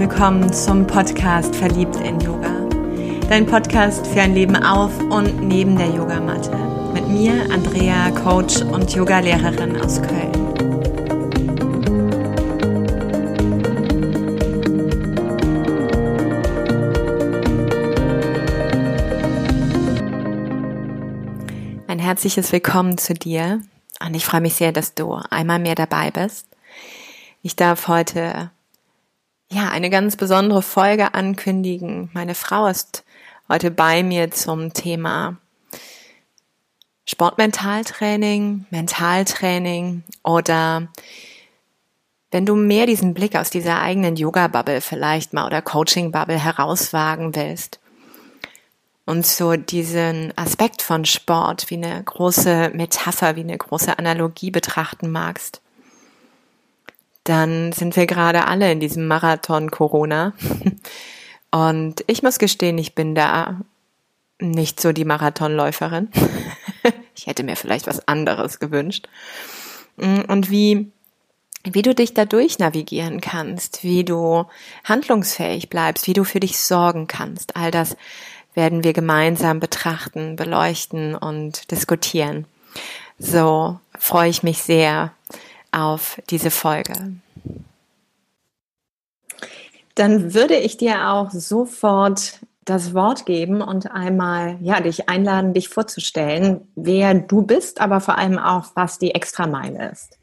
willkommen zum Podcast Verliebt in Yoga. Dein Podcast für ein Leben auf und neben der Yogamatte. Mit mir, Andrea, Coach und Yogalehrerin aus Köln. Ein herzliches Willkommen zu dir und ich freue mich sehr, dass du einmal mehr dabei bist. Ich darf heute ja eine ganz besondere Folge ankündigen. Meine Frau ist heute bei mir zum Thema Sportmentaltraining, Mentaltraining oder wenn du mehr diesen Blick aus dieser eigenen Yoga-Bubble vielleicht mal oder Coaching-Bubble herauswagen willst und so diesen Aspekt von Sport wie eine große Metapher, wie eine große Analogie betrachten magst, dann sind wir gerade alle in diesem Marathon Corona. Und ich muss gestehen, ich bin da nicht so die Marathonläuferin. ich hätte mir vielleicht was anderes gewünscht. Und wie, wie du dich dadurch navigieren kannst, wie du handlungsfähig bleibst, wie du für dich sorgen kannst, all das werden wir gemeinsam betrachten, beleuchten und diskutieren. So freue ich mich sehr auf diese Folge. Dann würde ich dir auch sofort das Wort geben und einmal ja dich einladen, dich vorzustellen, wer du bist, aber vor allem auch, was die Extrameile ist.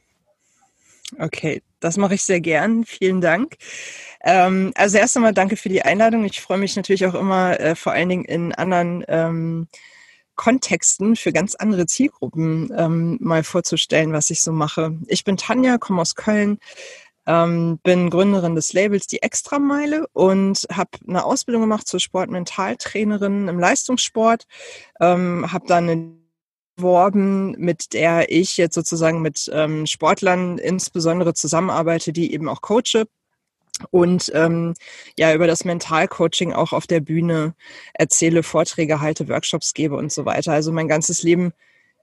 Okay, das mache ich sehr gern. Vielen Dank. Ähm, also erst einmal danke für die Einladung. Ich freue mich natürlich auch immer, äh, vor allen Dingen in anderen ähm, Kontexten für ganz andere Zielgruppen ähm, mal vorzustellen, was ich so mache. Ich bin Tanja, komme aus Köln, ähm, bin Gründerin des Labels Die Extrameile und habe eine Ausbildung gemacht zur Sportmentaltrainerin im Leistungssport, ähm, habe dann eine beworben, mit der ich jetzt sozusagen mit ähm, Sportlern insbesondere zusammenarbeite, die eben auch coache und ähm, ja über das Mentalcoaching auch auf der Bühne erzähle, Vorträge halte, Workshops gebe und so weiter. Also mein ganzes Leben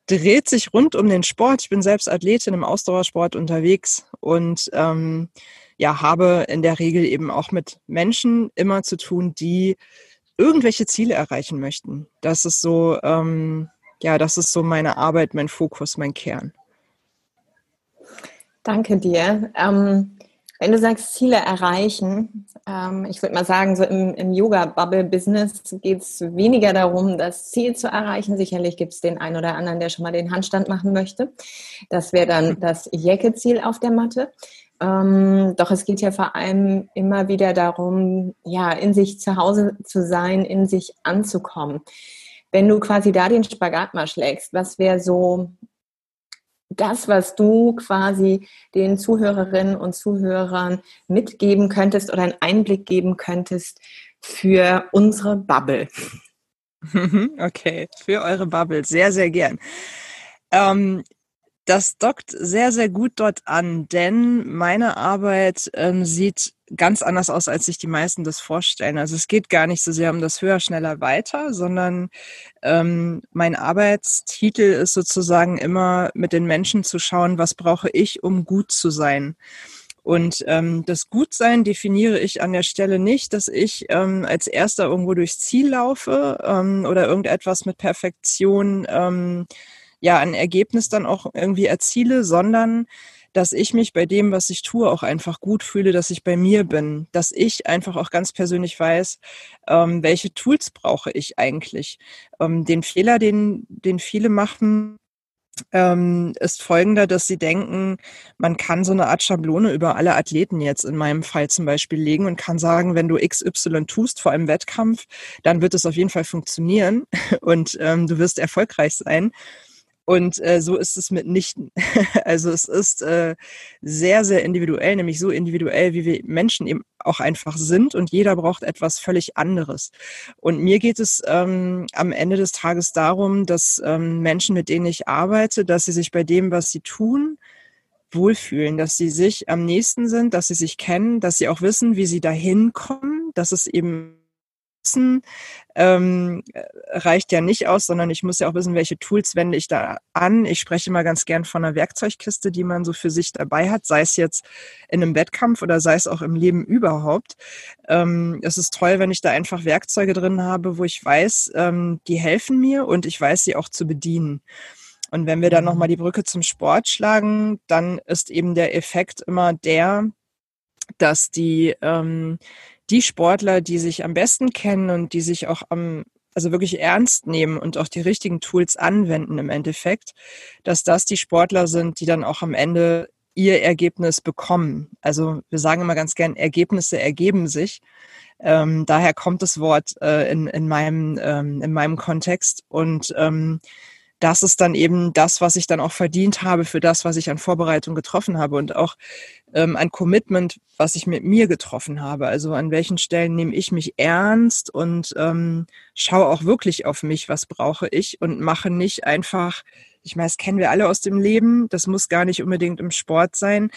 dreht sich rund um den Sport. Ich bin selbst Athletin im Ausdauersport unterwegs und ähm, ja habe in der Regel eben auch mit Menschen immer zu tun, die irgendwelche Ziele erreichen möchten. Das ist so ähm, ja, das ist so meine Arbeit, mein Fokus, mein Kern. Danke dir. Ähm wenn du sagst, Ziele erreichen, ähm, ich würde mal sagen, so im, im Yoga-Bubble-Business geht es weniger darum, das Ziel zu erreichen. Sicherlich gibt es den einen oder anderen, der schon mal den Handstand machen möchte. Das wäre dann das Jäcke-Ziel auf der Matte. Ähm, doch es geht ja vor allem immer wieder darum, ja, in sich zu Hause zu sein, in sich anzukommen. Wenn du quasi da den Spagat mal schlägst, was wäre so das, was du quasi den Zuhörerinnen und Zuhörern mitgeben könntest oder einen Einblick geben könntest für unsere Bubble. Okay, für eure Bubble, sehr, sehr gern. Ähm, das dockt sehr, sehr gut dort an, denn meine Arbeit ähm, sieht ganz anders aus, als sich die meisten das vorstellen. Also es geht gar nicht so sehr um das höher, schneller, weiter, sondern ähm, mein Arbeitstitel ist sozusagen immer mit den Menschen zu schauen, was brauche ich, um gut zu sein. Und ähm, das Gutsein definiere ich an der Stelle nicht, dass ich ähm, als erster irgendwo durchs Ziel laufe ähm, oder irgendetwas mit Perfektion ähm, ja ein Ergebnis dann auch irgendwie erziele, sondern dass ich mich bei dem, was ich tue, auch einfach gut fühle, dass ich bei mir bin, dass ich einfach auch ganz persönlich weiß, ähm, welche Tools brauche ich eigentlich. Ähm, den Fehler, den, den viele machen, ähm, ist folgender, dass sie denken, man kann so eine Art Schablone über alle Athleten jetzt in meinem Fall zum Beispiel legen und kann sagen, wenn du XY tust vor einem Wettkampf, dann wird es auf jeden Fall funktionieren und ähm, du wirst erfolgreich sein. Und äh, so ist es mitnichten. also es ist äh, sehr, sehr individuell, nämlich so individuell, wie wir Menschen eben auch einfach sind und jeder braucht etwas völlig anderes. Und mir geht es ähm, am Ende des Tages darum, dass ähm, Menschen, mit denen ich arbeite, dass sie sich bei dem, was sie tun, wohlfühlen, dass sie sich am nächsten sind, dass sie sich kennen, dass sie auch wissen, wie sie dahin kommen, dass es eben Wissen ähm, reicht ja nicht aus, sondern ich muss ja auch wissen, welche Tools wende ich da an. Ich spreche mal ganz gern von einer Werkzeugkiste, die man so für sich dabei hat, sei es jetzt in einem Wettkampf oder sei es auch im Leben überhaupt. Ähm, es ist toll, wenn ich da einfach Werkzeuge drin habe, wo ich weiß, ähm, die helfen mir und ich weiß sie auch zu bedienen. Und wenn wir dann nochmal die Brücke zum Sport schlagen, dann ist eben der Effekt immer der, dass die, ähm, die Sportler, die sich am besten kennen und die sich auch am, also wirklich ernst nehmen und auch die richtigen Tools anwenden im Endeffekt, dass das die Sportler sind, die dann auch am Ende ihr Ergebnis bekommen. Also wir sagen immer ganz gern, Ergebnisse ergeben sich. Ähm, daher kommt das Wort äh, in, in, meinem, ähm, in meinem Kontext. Und ähm, das ist dann eben das, was ich dann auch verdient habe für das, was ich an Vorbereitung getroffen habe und auch ähm, ein Commitment, was ich mit mir getroffen habe. Also an welchen Stellen nehme ich mich ernst und ähm, schaue auch wirklich auf mich, was brauche ich und mache nicht einfach, ich meine, das kennen wir alle aus dem Leben, das muss gar nicht unbedingt im Sport sein,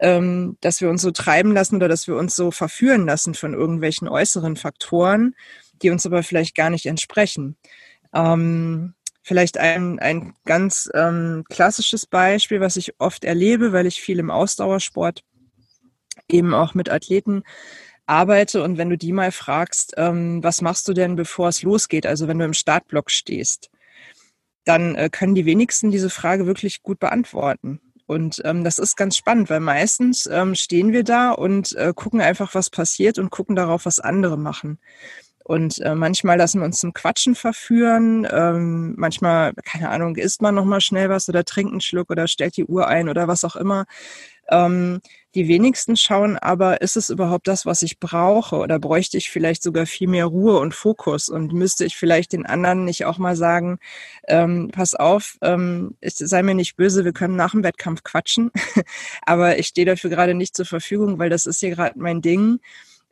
ähm, dass wir uns so treiben lassen oder dass wir uns so verführen lassen von irgendwelchen äußeren Faktoren, die uns aber vielleicht gar nicht entsprechen. Ähm, Vielleicht ein, ein ganz ähm, klassisches Beispiel, was ich oft erlebe, weil ich viel im Ausdauersport eben auch mit Athleten arbeite. Und wenn du die mal fragst, ähm, was machst du denn, bevor es losgeht, also wenn du im Startblock stehst, dann äh, können die wenigsten diese Frage wirklich gut beantworten. Und ähm, das ist ganz spannend, weil meistens ähm, stehen wir da und äh, gucken einfach, was passiert und gucken darauf, was andere machen. Und äh, manchmal lassen wir uns zum Quatschen verführen. Ähm, manchmal, keine Ahnung, isst man noch mal schnell was oder trinkt einen Schluck oder stellt die Uhr ein oder was auch immer. Ähm, die wenigsten schauen aber, ist es überhaupt das, was ich brauche? Oder bräuchte ich vielleicht sogar viel mehr Ruhe und Fokus? Und müsste ich vielleicht den anderen nicht auch mal sagen, ähm, pass auf, ähm, sei mir nicht böse, wir können nach dem Wettkampf quatschen. aber ich stehe dafür gerade nicht zur Verfügung, weil das ist hier gerade mein Ding.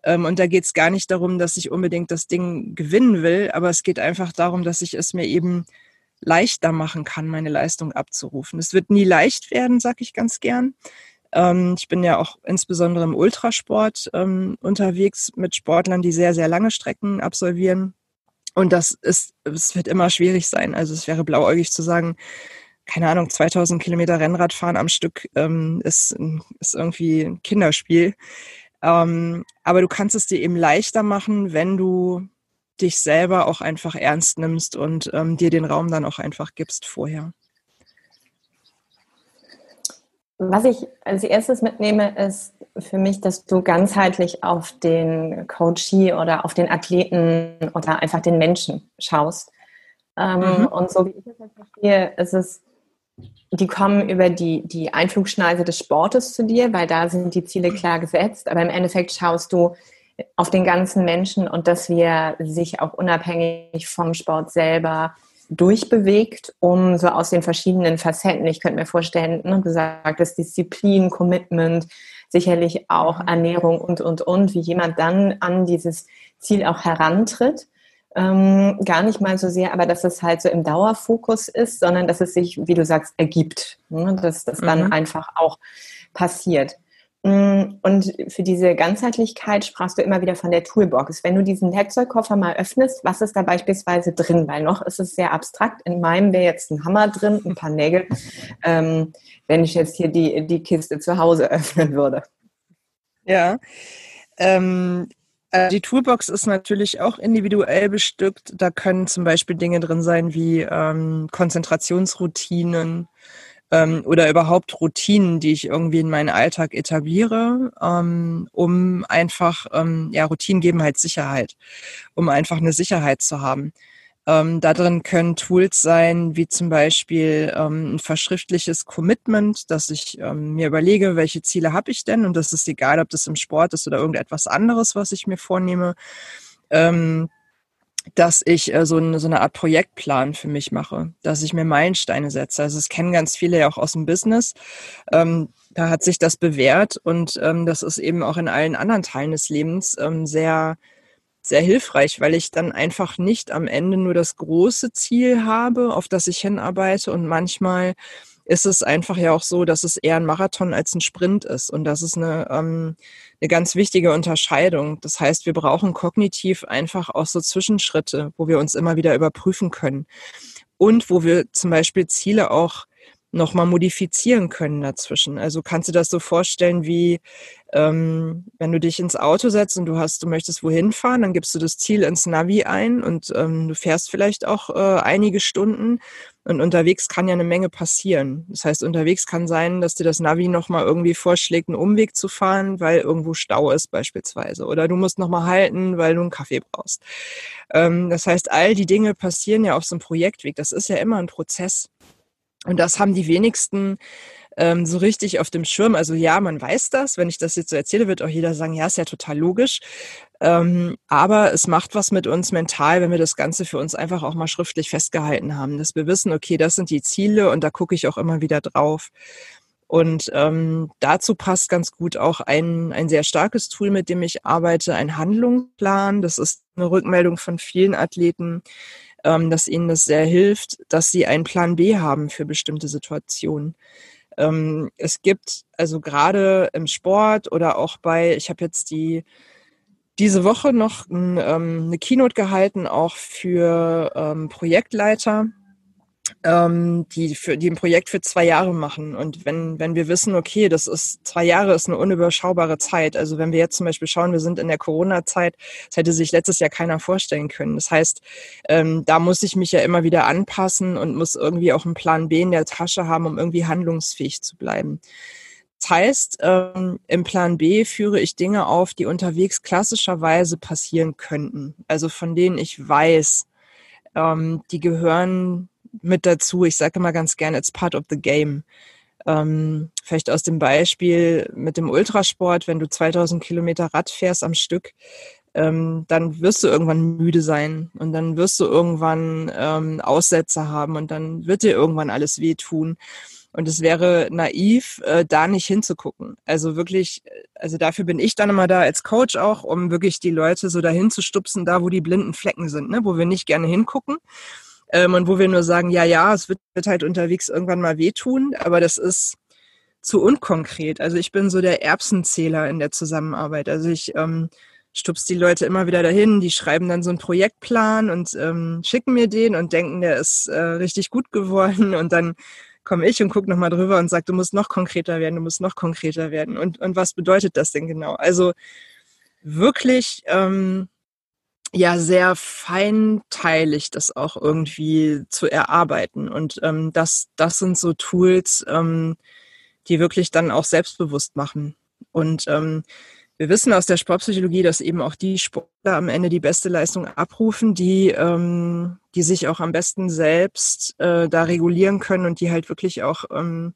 Ähm, und da geht es gar nicht darum, dass ich unbedingt das Ding gewinnen will, aber es geht einfach darum, dass ich es mir eben leichter machen kann, meine Leistung abzurufen. Es wird nie leicht werden, sag ich ganz gern. Ähm, ich bin ja auch insbesondere im Ultrasport ähm, unterwegs mit Sportlern, die sehr, sehr lange Strecken absolvieren. Und das ist, es wird immer schwierig sein. Also es wäre blauäugig zu sagen, keine Ahnung, 2000 Kilometer Rennradfahren am Stück ähm, ist, ist irgendwie ein Kinderspiel. Ähm, aber du kannst es dir eben leichter machen, wenn du dich selber auch einfach ernst nimmst und ähm, dir den Raum dann auch einfach gibst vorher. Was ich als erstes mitnehme, ist für mich, dass du ganzheitlich auf den Coachee oder auf den Athleten oder einfach den Menschen schaust. Ähm, mhm. Und so wie ich es verstehe, ist es die kommen über die, die Einflugschneise des Sportes zu dir, weil da sind die Ziele klar gesetzt. Aber im Endeffekt schaust du auf den ganzen Menschen und dass wir sich auch unabhängig vom Sport selber durchbewegt, um so aus den verschiedenen Facetten, ich könnte mir vorstellen, ne, du sagtest Disziplin, Commitment, sicherlich auch. Ernährung und, und, und, wie jemand dann an dieses Ziel auch herantritt ähm, gar nicht mal so sehr, aber dass es halt so im Dauerfokus ist, sondern dass es sich, wie du sagst, ergibt. Ne? Dass das dann mhm. einfach auch passiert. Mm, und für diese Ganzheitlichkeit sprachst du immer wieder von der Toolbox. Wenn du diesen Werkzeugkoffer mal öffnest, was ist da beispielsweise drin? Weil noch ist es sehr abstrakt. In meinem wäre jetzt ein Hammer drin, ein paar Nägel, ähm, wenn ich jetzt hier die, die Kiste zu Hause öffnen würde. Ja, ähm, äh, die Toolbox ist natürlich auch individuell bestückt. Da können zum Beispiel Dinge drin sein wie ähm, Konzentrationsroutinen ähm, oder überhaupt Routinen, die ich irgendwie in meinen Alltag etabliere, ähm, um einfach, ähm, ja, Routinen geben halt Sicherheit, um einfach eine Sicherheit zu haben. Ähm, darin können Tools sein, wie zum Beispiel ähm, ein verschriftliches Commitment, dass ich ähm, mir überlege, welche Ziele habe ich denn? Und das ist egal, ob das im Sport ist oder irgendetwas anderes, was ich mir vornehme. Ähm, dass ich äh, so, eine, so eine Art Projektplan für mich mache, dass ich mir Meilensteine setze. Also es kennen ganz viele ja auch aus dem Business. Ähm, da hat sich das bewährt und ähm, das ist eben auch in allen anderen Teilen des Lebens ähm, sehr sehr hilfreich, weil ich dann einfach nicht am Ende nur das große Ziel habe, auf das ich hinarbeite und manchmal ist es einfach ja auch so, dass es eher ein Marathon als ein Sprint ist. Und das ist eine, ähm, eine ganz wichtige Unterscheidung. Das heißt, wir brauchen kognitiv einfach auch so Zwischenschritte, wo wir uns immer wieder überprüfen können. Und wo wir zum Beispiel Ziele auch nochmal modifizieren können dazwischen. Also kannst du das so vorstellen, wie ähm, wenn du dich ins Auto setzt und du hast, du möchtest wohin fahren, dann gibst du das Ziel ins Navi ein und ähm, du fährst vielleicht auch äh, einige Stunden und unterwegs kann ja eine Menge passieren. Das heißt, unterwegs kann sein, dass dir das Navi nochmal irgendwie vorschlägt, einen Umweg zu fahren, weil irgendwo Stau ist beispielsweise. Oder du musst nochmal halten, weil du einen Kaffee brauchst. Ähm, das heißt, all die Dinge passieren ja auf so einem Projektweg. Das ist ja immer ein Prozess. Und das haben die wenigsten ähm, so richtig auf dem Schirm. Also ja, man weiß das. Wenn ich das jetzt so erzähle, wird auch jeder sagen, ja, ist ja total logisch. Ähm, aber es macht was mit uns mental, wenn wir das Ganze für uns einfach auch mal schriftlich festgehalten haben, dass wir wissen, okay, das sind die Ziele und da gucke ich auch immer wieder drauf. Und ähm, dazu passt ganz gut auch ein, ein sehr starkes Tool, mit dem ich arbeite, ein Handlungsplan. Das ist eine Rückmeldung von vielen Athleten, ähm, dass ihnen das sehr hilft, dass sie einen Plan B haben für bestimmte Situationen. Ähm, es gibt also gerade im Sport oder auch bei, ich habe jetzt die diese Woche noch ein, ähm, eine Keynote gehalten, auch für ähm, Projektleiter ähm, die, für, die ein Projekt für zwei Jahre machen. Und wenn, wenn wir wissen, okay, das ist, zwei Jahre ist eine unüberschaubare Zeit. Also wenn wir jetzt zum Beispiel schauen, wir sind in der Corona-Zeit, das hätte sich letztes Jahr keiner vorstellen können. Das heißt, ähm, da muss ich mich ja immer wieder anpassen und muss irgendwie auch einen Plan B in der Tasche haben, um irgendwie handlungsfähig zu bleiben. Das heißt, ähm, im Plan B führe ich Dinge auf, die unterwegs klassischerweise passieren könnten. Also von denen ich weiß, ähm, die gehören mit dazu. Ich sage immer ganz gerne, it's part of the game. Ähm, vielleicht aus dem Beispiel mit dem Ultrasport, wenn du 2000 Kilometer Rad fährst am Stück, ähm, dann wirst du irgendwann müde sein und dann wirst du irgendwann ähm, Aussätze haben und dann wird dir irgendwann alles wehtun. Und es wäre naiv, äh, da nicht hinzugucken. Also wirklich, also dafür bin ich dann immer da als Coach auch, um wirklich die Leute so dahin zu stupsen, da wo die blinden Flecken sind, ne? wo wir nicht gerne hingucken ähm, und wo wir nur sagen, ja, ja, es wird, wird halt unterwegs irgendwann mal wehtun, aber das ist zu unkonkret. Also ich bin so der Erbsenzähler in der Zusammenarbeit. Also ich ähm, stupst die Leute immer wieder dahin, die schreiben dann so einen Projektplan und ähm, schicken mir den und denken, der ist äh, richtig gut geworden und dann komme ich und gucke nochmal drüber und sage, du musst noch konkreter werden, du musst noch konkreter werden. Und, und was bedeutet das denn genau? Also wirklich ähm, ja sehr feinteilig das auch irgendwie zu erarbeiten. Und ähm, das, das sind so Tools, ähm, die wirklich dann auch selbstbewusst machen. Und ähm, wir wissen aus der Sportpsychologie, dass eben auch die Sportler am Ende die beste Leistung abrufen, die, ähm, die sich auch am besten selbst äh, da regulieren können und die halt wirklich auch ähm,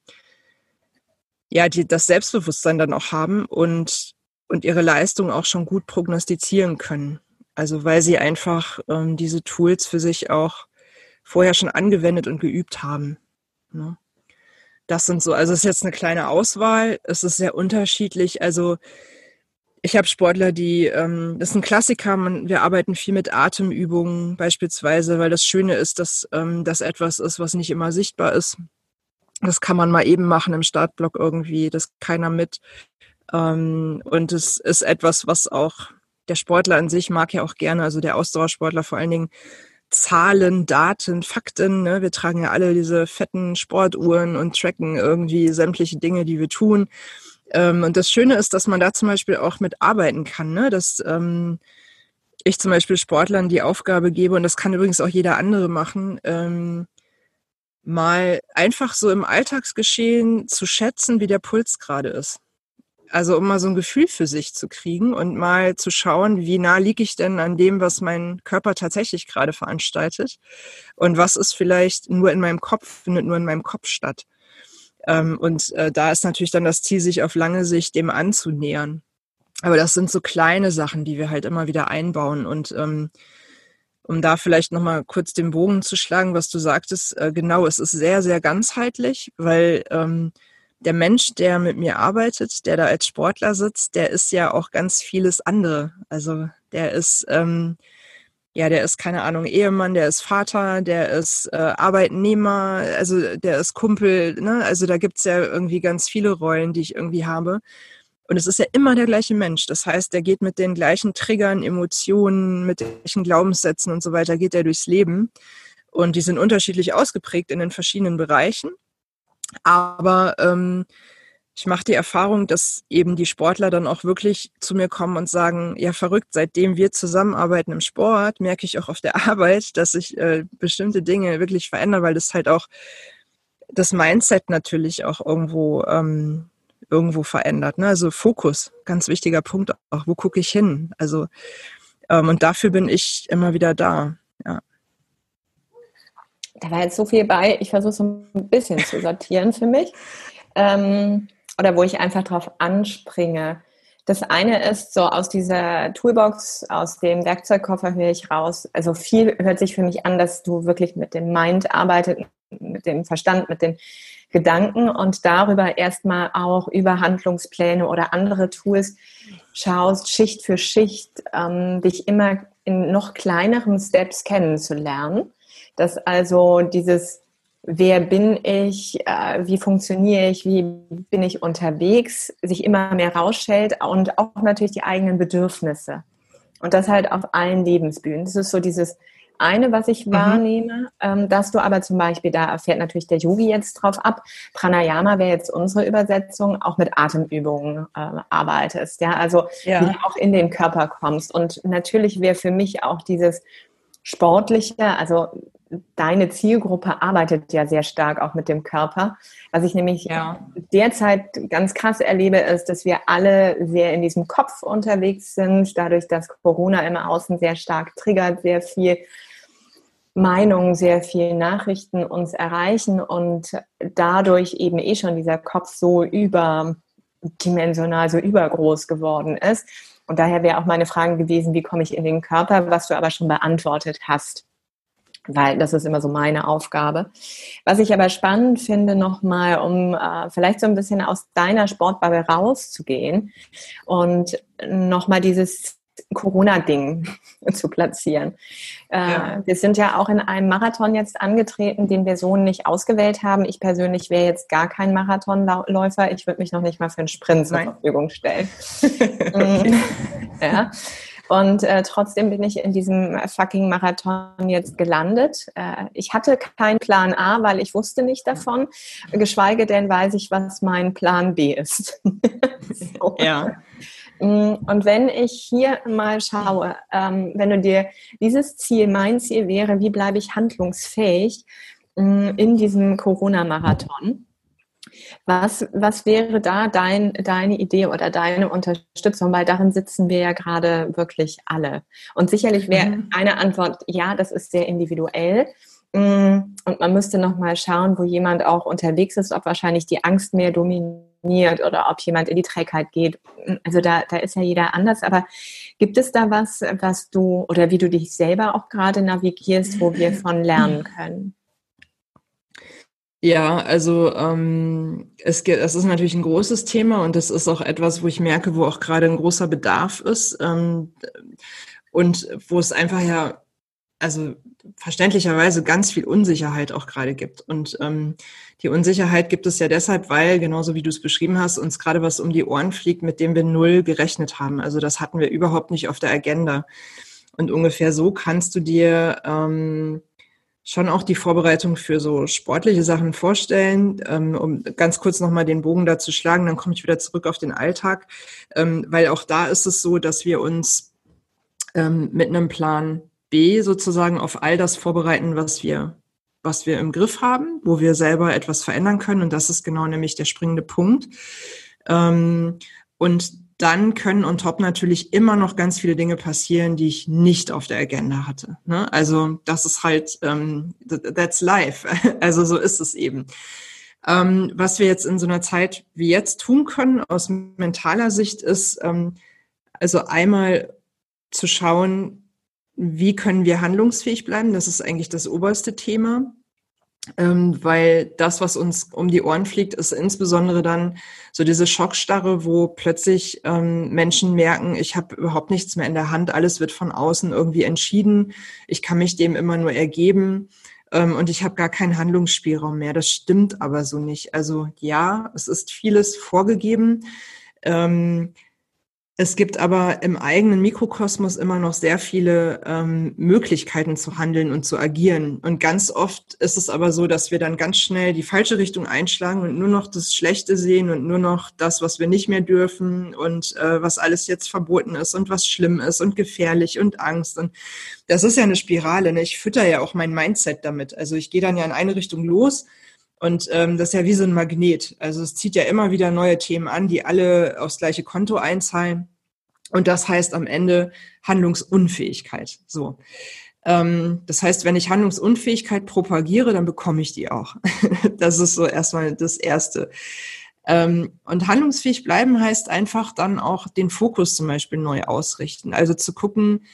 ja, die das Selbstbewusstsein dann auch haben und, und ihre Leistung auch schon gut prognostizieren können. Also weil sie einfach ähm, diese Tools für sich auch vorher schon angewendet und geübt haben. Ne? Das sind so, also es ist jetzt eine kleine Auswahl, es ist sehr unterschiedlich. Also ich habe Sportler, die, ähm, das ist ein Klassiker, man, wir arbeiten viel mit Atemübungen beispielsweise, weil das Schöne ist, dass ähm, das etwas ist, was nicht immer sichtbar ist. Das kann man mal eben machen im Startblock irgendwie, das keiner mit. Ähm, und es ist etwas, was auch der Sportler an sich mag ja auch gerne, also der Ausdauersportler vor allen Dingen, Zahlen, Daten, Fakten. Ne? Wir tragen ja alle diese fetten Sportuhren und tracken irgendwie sämtliche Dinge, die wir tun. Ähm, und das Schöne ist, dass man da zum Beispiel auch mit arbeiten kann. Ne? Dass ähm, ich zum Beispiel Sportlern die Aufgabe gebe, und das kann übrigens auch jeder andere machen, ähm, mal einfach so im Alltagsgeschehen zu schätzen, wie der Puls gerade ist. Also um mal so ein Gefühl für sich zu kriegen und mal zu schauen, wie nah liege ich denn an dem, was mein Körper tatsächlich gerade veranstaltet und was ist vielleicht nur in meinem Kopf, findet nur in meinem Kopf statt. Ähm, und äh, da ist natürlich dann das Ziel, sich auf lange Sicht dem anzunähern. Aber das sind so kleine Sachen, die wir halt immer wieder einbauen und ähm, um da vielleicht nochmal kurz den Bogen zu schlagen, was du sagtest, äh, genau, es ist sehr, sehr ganzheitlich, weil ähm, der Mensch, der mit mir arbeitet, der da als Sportler sitzt, der ist ja auch ganz vieles andere. Also der ist, ähm, ja, der ist, keine Ahnung, Ehemann, der ist Vater, der ist äh, Arbeitnehmer, also der ist Kumpel, ne? Also da gibt's ja irgendwie ganz viele Rollen, die ich irgendwie habe. Und es ist ja immer der gleiche Mensch. Das heißt, der geht mit den gleichen Triggern, Emotionen, mit den gleichen Glaubenssätzen und so weiter, geht er durchs Leben. Und die sind unterschiedlich ausgeprägt in den verschiedenen Bereichen. Aber ähm, ich mache die Erfahrung, dass eben die Sportler dann auch wirklich zu mir kommen und sagen, ja verrückt, seitdem wir zusammenarbeiten im Sport, merke ich auch auf der Arbeit, dass sich äh, bestimmte Dinge wirklich verändern, weil das halt auch das Mindset natürlich auch irgendwo ähm, irgendwo verändert. Ne? Also Fokus, ganz wichtiger Punkt auch. Wo gucke ich hin? Also ähm, und dafür bin ich immer wieder da. Da war jetzt so viel bei. Ich versuche so ein bisschen zu sortieren für mich. Ähm, oder wo ich einfach drauf anspringe. Das eine ist so aus dieser Toolbox, aus dem Werkzeugkoffer höre ich raus. Also viel hört sich für mich an, dass du wirklich mit dem Mind arbeitet, mit dem Verstand, mit den Gedanken und darüber erstmal auch über Handlungspläne oder andere Tools schaust, Schicht für Schicht, ähm, dich immer in noch kleineren Steps kennenzulernen. Dass also dieses wer bin ich, äh, wie funktioniere ich, wie bin ich unterwegs, sich immer mehr rausstellt und auch natürlich die eigenen Bedürfnisse. Und das halt auf allen Lebensbühnen. Das ist so dieses eine, was ich mhm. wahrnehme, ähm, dass du aber zum Beispiel, da fährt natürlich der Yogi jetzt drauf ab, Pranayama wäre jetzt unsere Übersetzung, auch mit Atemübungen äh, arbeitest, ja, also ja. wie du auch in den Körper kommst. Und natürlich wäre für mich auch dieses Sportliche, also deine Zielgruppe arbeitet ja sehr stark auch mit dem Körper. Was ich nämlich ja. derzeit ganz krass erlebe, ist, dass wir alle sehr in diesem Kopf unterwegs sind, dadurch, dass Corona im Außen sehr stark triggert, sehr viel Meinungen, sehr viel Nachrichten uns erreichen und dadurch eben eh schon dieser Kopf so überdimensional, so übergroß geworden ist. Und daher wäre auch meine Frage gewesen, wie komme ich in den Körper, was du aber schon beantwortet hast weil das ist immer so meine Aufgabe. Was ich aber spannend finde, nochmal, um äh, vielleicht so ein bisschen aus deiner Sportbubble rauszugehen und nochmal dieses Corona-Ding zu platzieren. Äh, ja. Wir sind ja auch in einem Marathon jetzt angetreten, den wir so nicht ausgewählt haben. Ich persönlich wäre jetzt gar kein Marathonläufer. Ich würde mich noch nicht mal für einen Sprint zur Verfügung stellen. ja. Und äh, trotzdem bin ich in diesem fucking Marathon jetzt gelandet. Äh, ich hatte keinen Plan A, weil ich wusste nicht davon. Geschweige denn weiß ich, was mein Plan B ist. so. Ja. Mm, und wenn ich hier mal schaue, ähm, wenn du dir dieses Ziel, mein Ziel wäre, wie bleibe ich handlungsfähig mm, in diesem Corona-Marathon? Was, was wäre da dein, deine Idee oder deine Unterstützung? Weil darin sitzen wir ja gerade wirklich alle. Und sicherlich wäre mhm. eine Antwort, ja, das ist sehr individuell. Mm, und man müsste nochmal schauen, wo jemand auch unterwegs ist, ob wahrscheinlich die Angst mehr dominiert oder ob jemand in die Trägheit geht. Also da, da ist ja jeder anders. Aber gibt es da was, was du oder wie du dich selber auch gerade navigierst, wo wir von lernen können? Ja, also ähm, es, geht, es ist natürlich ein großes Thema und das ist auch etwas, wo ich merke, wo auch gerade ein großer Bedarf ist ähm, und wo es einfach ja, also verständlicherweise ganz viel Unsicherheit auch gerade gibt. Und ähm, die Unsicherheit gibt es ja deshalb, weil, genauso wie du es beschrieben hast, uns gerade was um die Ohren fliegt, mit dem wir null gerechnet haben. Also das hatten wir überhaupt nicht auf der Agenda. Und ungefähr so kannst du dir ähm, schon auch die Vorbereitung für so sportliche Sachen vorstellen, ähm, um ganz kurz nochmal den Bogen dazu schlagen, dann komme ich wieder zurück auf den Alltag, ähm, weil auch da ist es so, dass wir uns ähm, mit einem Plan B sozusagen auf all das vorbereiten, was wir, was wir im Griff haben, wo wir selber etwas verändern können. Und das ist genau nämlich der springende Punkt. Und dann können on top natürlich immer noch ganz viele Dinge passieren, die ich nicht auf der Agenda hatte. Ne? Also das ist halt, ähm, that's life. Also so ist es eben. Ähm, was wir jetzt in so einer Zeit wie jetzt tun können aus mentaler Sicht ist, ähm, also einmal zu schauen, wie können wir handlungsfähig bleiben. Das ist eigentlich das oberste Thema. Ähm, weil das, was uns um die Ohren fliegt, ist insbesondere dann so diese Schockstarre, wo plötzlich ähm, Menschen merken, ich habe überhaupt nichts mehr in der Hand, alles wird von außen irgendwie entschieden, ich kann mich dem immer nur ergeben ähm, und ich habe gar keinen Handlungsspielraum mehr. Das stimmt aber so nicht. Also ja, es ist vieles vorgegeben. Ähm, es gibt aber im eigenen Mikrokosmos immer noch sehr viele ähm, Möglichkeiten zu handeln und zu agieren. Und ganz oft ist es aber so, dass wir dann ganz schnell die falsche Richtung einschlagen und nur noch das Schlechte sehen und nur noch das, was wir nicht mehr dürfen und äh, was alles jetzt verboten ist und was schlimm ist und gefährlich und Angst. Und das ist ja eine Spirale. Ne? Ich fütter ja auch mein Mindset damit. Also ich gehe dann ja in eine Richtung los. Und ähm, das ist ja wie so ein Magnet. Also es zieht ja immer wieder neue Themen an, die alle aufs gleiche Konto einzahlen. Und das heißt am Ende Handlungsunfähigkeit. So. Ähm, das heißt, wenn ich Handlungsunfähigkeit propagiere, dann bekomme ich die auch. das ist so erstmal das Erste. Ähm, und handlungsfähig bleiben heißt einfach dann auch den Fokus zum Beispiel neu ausrichten. Also zu gucken,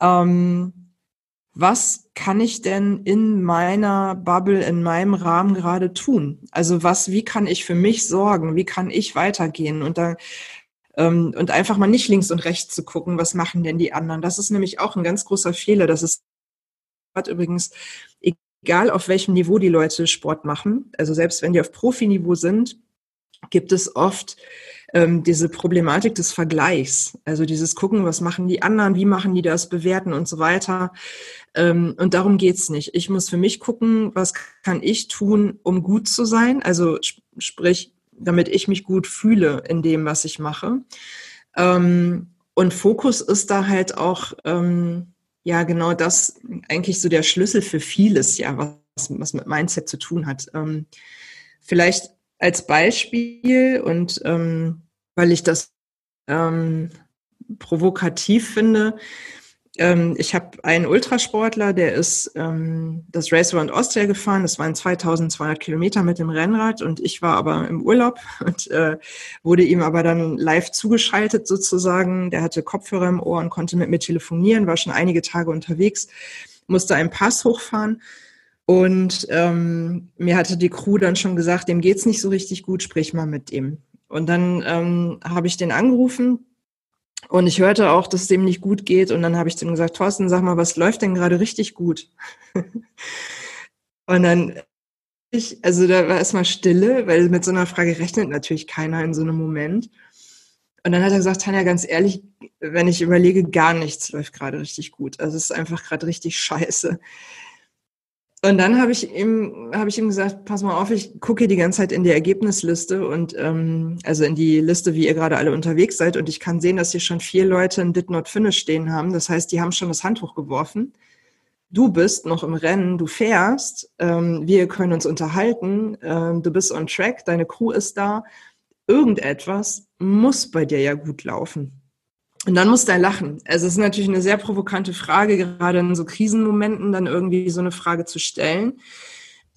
ähm, was kann ich denn in meiner Bubble, in meinem Rahmen gerade tun? Also was, wie kann ich für mich sorgen? Wie kann ich weitergehen? Und da ähm, und einfach mal nicht links und rechts zu gucken, was machen denn die anderen. Das ist nämlich auch ein ganz großer Fehler. Das ist übrigens, egal auf welchem Niveau die Leute Sport machen, also selbst wenn die auf Profiniveau sind, gibt es oft ähm, diese Problematik des Vergleichs. Also dieses Gucken, was machen die anderen, wie machen die das, bewerten und so weiter. Ähm, und darum geht's nicht. Ich muss für mich gucken, was kann ich tun, um gut zu sein. Also sp sprich, damit ich mich gut fühle in dem, was ich mache. Ähm, und Fokus ist da halt auch, ähm, ja, genau das eigentlich so der Schlüssel für vieles, ja, was, was mit Mindset zu tun hat. Ähm, vielleicht als Beispiel und ähm, weil ich das ähm, provokativ finde, ähm, ich habe einen Ultrasportler, der ist ähm, das Race Around Austria gefahren. Das waren 2200 Kilometer mit dem Rennrad und ich war aber im Urlaub und äh, wurde ihm aber dann live zugeschaltet sozusagen. Der hatte Kopfhörer im Ohr und konnte mit mir telefonieren, war schon einige Tage unterwegs, musste einen Pass hochfahren. Und ähm, mir hatte die Crew dann schon gesagt, dem geht's nicht so richtig gut, sprich mal mit ihm. Und dann ähm, habe ich den angerufen, und ich hörte auch, dass es dem nicht gut geht. Und dann habe ich zu ihm gesagt, Thorsten, sag mal, was läuft denn gerade richtig gut? und dann, ich, also da war erstmal Stille, weil mit so einer Frage rechnet natürlich keiner in so einem Moment. Und dann hat er gesagt, Tanja, ganz ehrlich, wenn ich überlege, gar nichts läuft gerade richtig gut. Also es ist einfach gerade richtig scheiße. Und dann habe ich ihm habe ich ihm gesagt, pass mal auf, ich gucke die ganze Zeit in die Ergebnisliste und ähm, also in die Liste, wie ihr gerade alle unterwegs seid und ich kann sehen, dass hier schon vier Leute ein Did Not Finish stehen haben. Das heißt, die haben schon das Handtuch geworfen. Du bist noch im Rennen, du fährst, ähm, wir können uns unterhalten, ähm, du bist on track, deine Crew ist da. Irgendetwas muss bei dir ja gut laufen. Und dann muss er lachen. Also es ist natürlich eine sehr provokante Frage, gerade in so Krisenmomenten dann irgendwie so eine Frage zu stellen.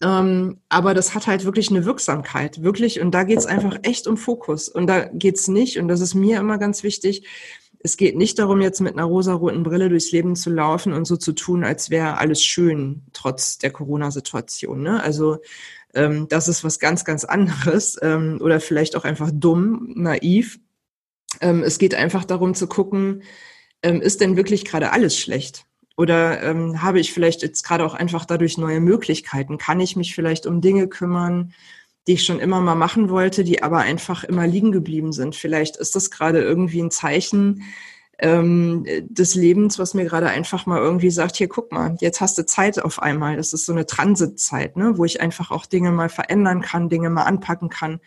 Ähm, aber das hat halt wirklich eine Wirksamkeit, wirklich. Und da geht's einfach echt um Fokus. Und da geht's nicht, und das ist mir immer ganz wichtig, es geht nicht darum, jetzt mit einer rosaroten Brille durchs Leben zu laufen und so zu tun, als wäre alles schön, trotz der Corona-Situation. Ne? Also ähm, das ist was ganz, ganz anderes ähm, oder vielleicht auch einfach dumm, naiv. Ähm, es geht einfach darum zu gucken, ähm, ist denn wirklich gerade alles schlecht? Oder ähm, habe ich vielleicht jetzt gerade auch einfach dadurch neue Möglichkeiten? Kann ich mich vielleicht um Dinge kümmern, die ich schon immer mal machen wollte, die aber einfach immer liegen geblieben sind? Vielleicht ist das gerade irgendwie ein Zeichen ähm, des Lebens, was mir gerade einfach mal irgendwie sagt, hier guck mal, jetzt hast du Zeit auf einmal. Das ist so eine Transitzeit, ne, wo ich einfach auch Dinge mal verändern kann, Dinge mal anpacken kann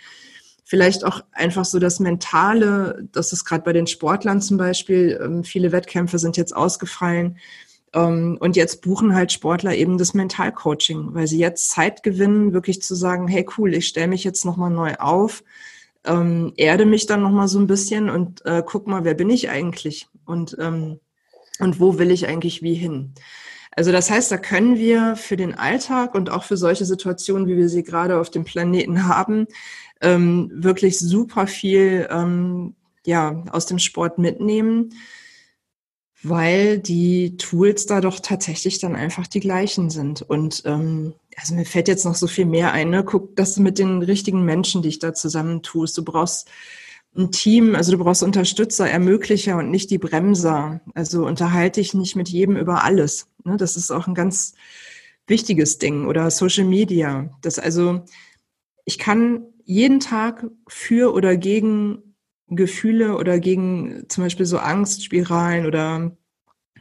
vielleicht auch einfach so das Mentale, das ist gerade bei den Sportlern zum Beispiel, ähm, viele Wettkämpfe sind jetzt ausgefallen. Ähm, und jetzt buchen halt Sportler eben das Mentalcoaching, weil sie jetzt Zeit gewinnen, wirklich zu sagen, hey cool, ich stelle mich jetzt nochmal neu auf, ähm, erde mich dann nochmal so ein bisschen und äh, guck mal, wer bin ich eigentlich und, ähm, und wo will ich eigentlich wie hin. Also das heißt, da können wir für den Alltag und auch für solche Situationen, wie wir sie gerade auf dem Planeten haben, ähm, wirklich super viel ähm, ja, aus dem Sport mitnehmen. weil die Tools da doch tatsächlich dann einfach die gleichen sind. Und ähm, also mir fällt jetzt noch so viel mehr ein. Ne? Guck, dass du mit den richtigen Menschen dich da zusammentust. Du brauchst ein Team, also du brauchst Unterstützer, Ermöglicher und nicht die Bremser. Also unterhalte dich nicht mit jedem über alles. Ne? Das ist auch ein ganz wichtiges Ding. Oder Social Media. Das also, ich kann jeden Tag für oder gegen Gefühle oder gegen zum Beispiel so Angstspiralen oder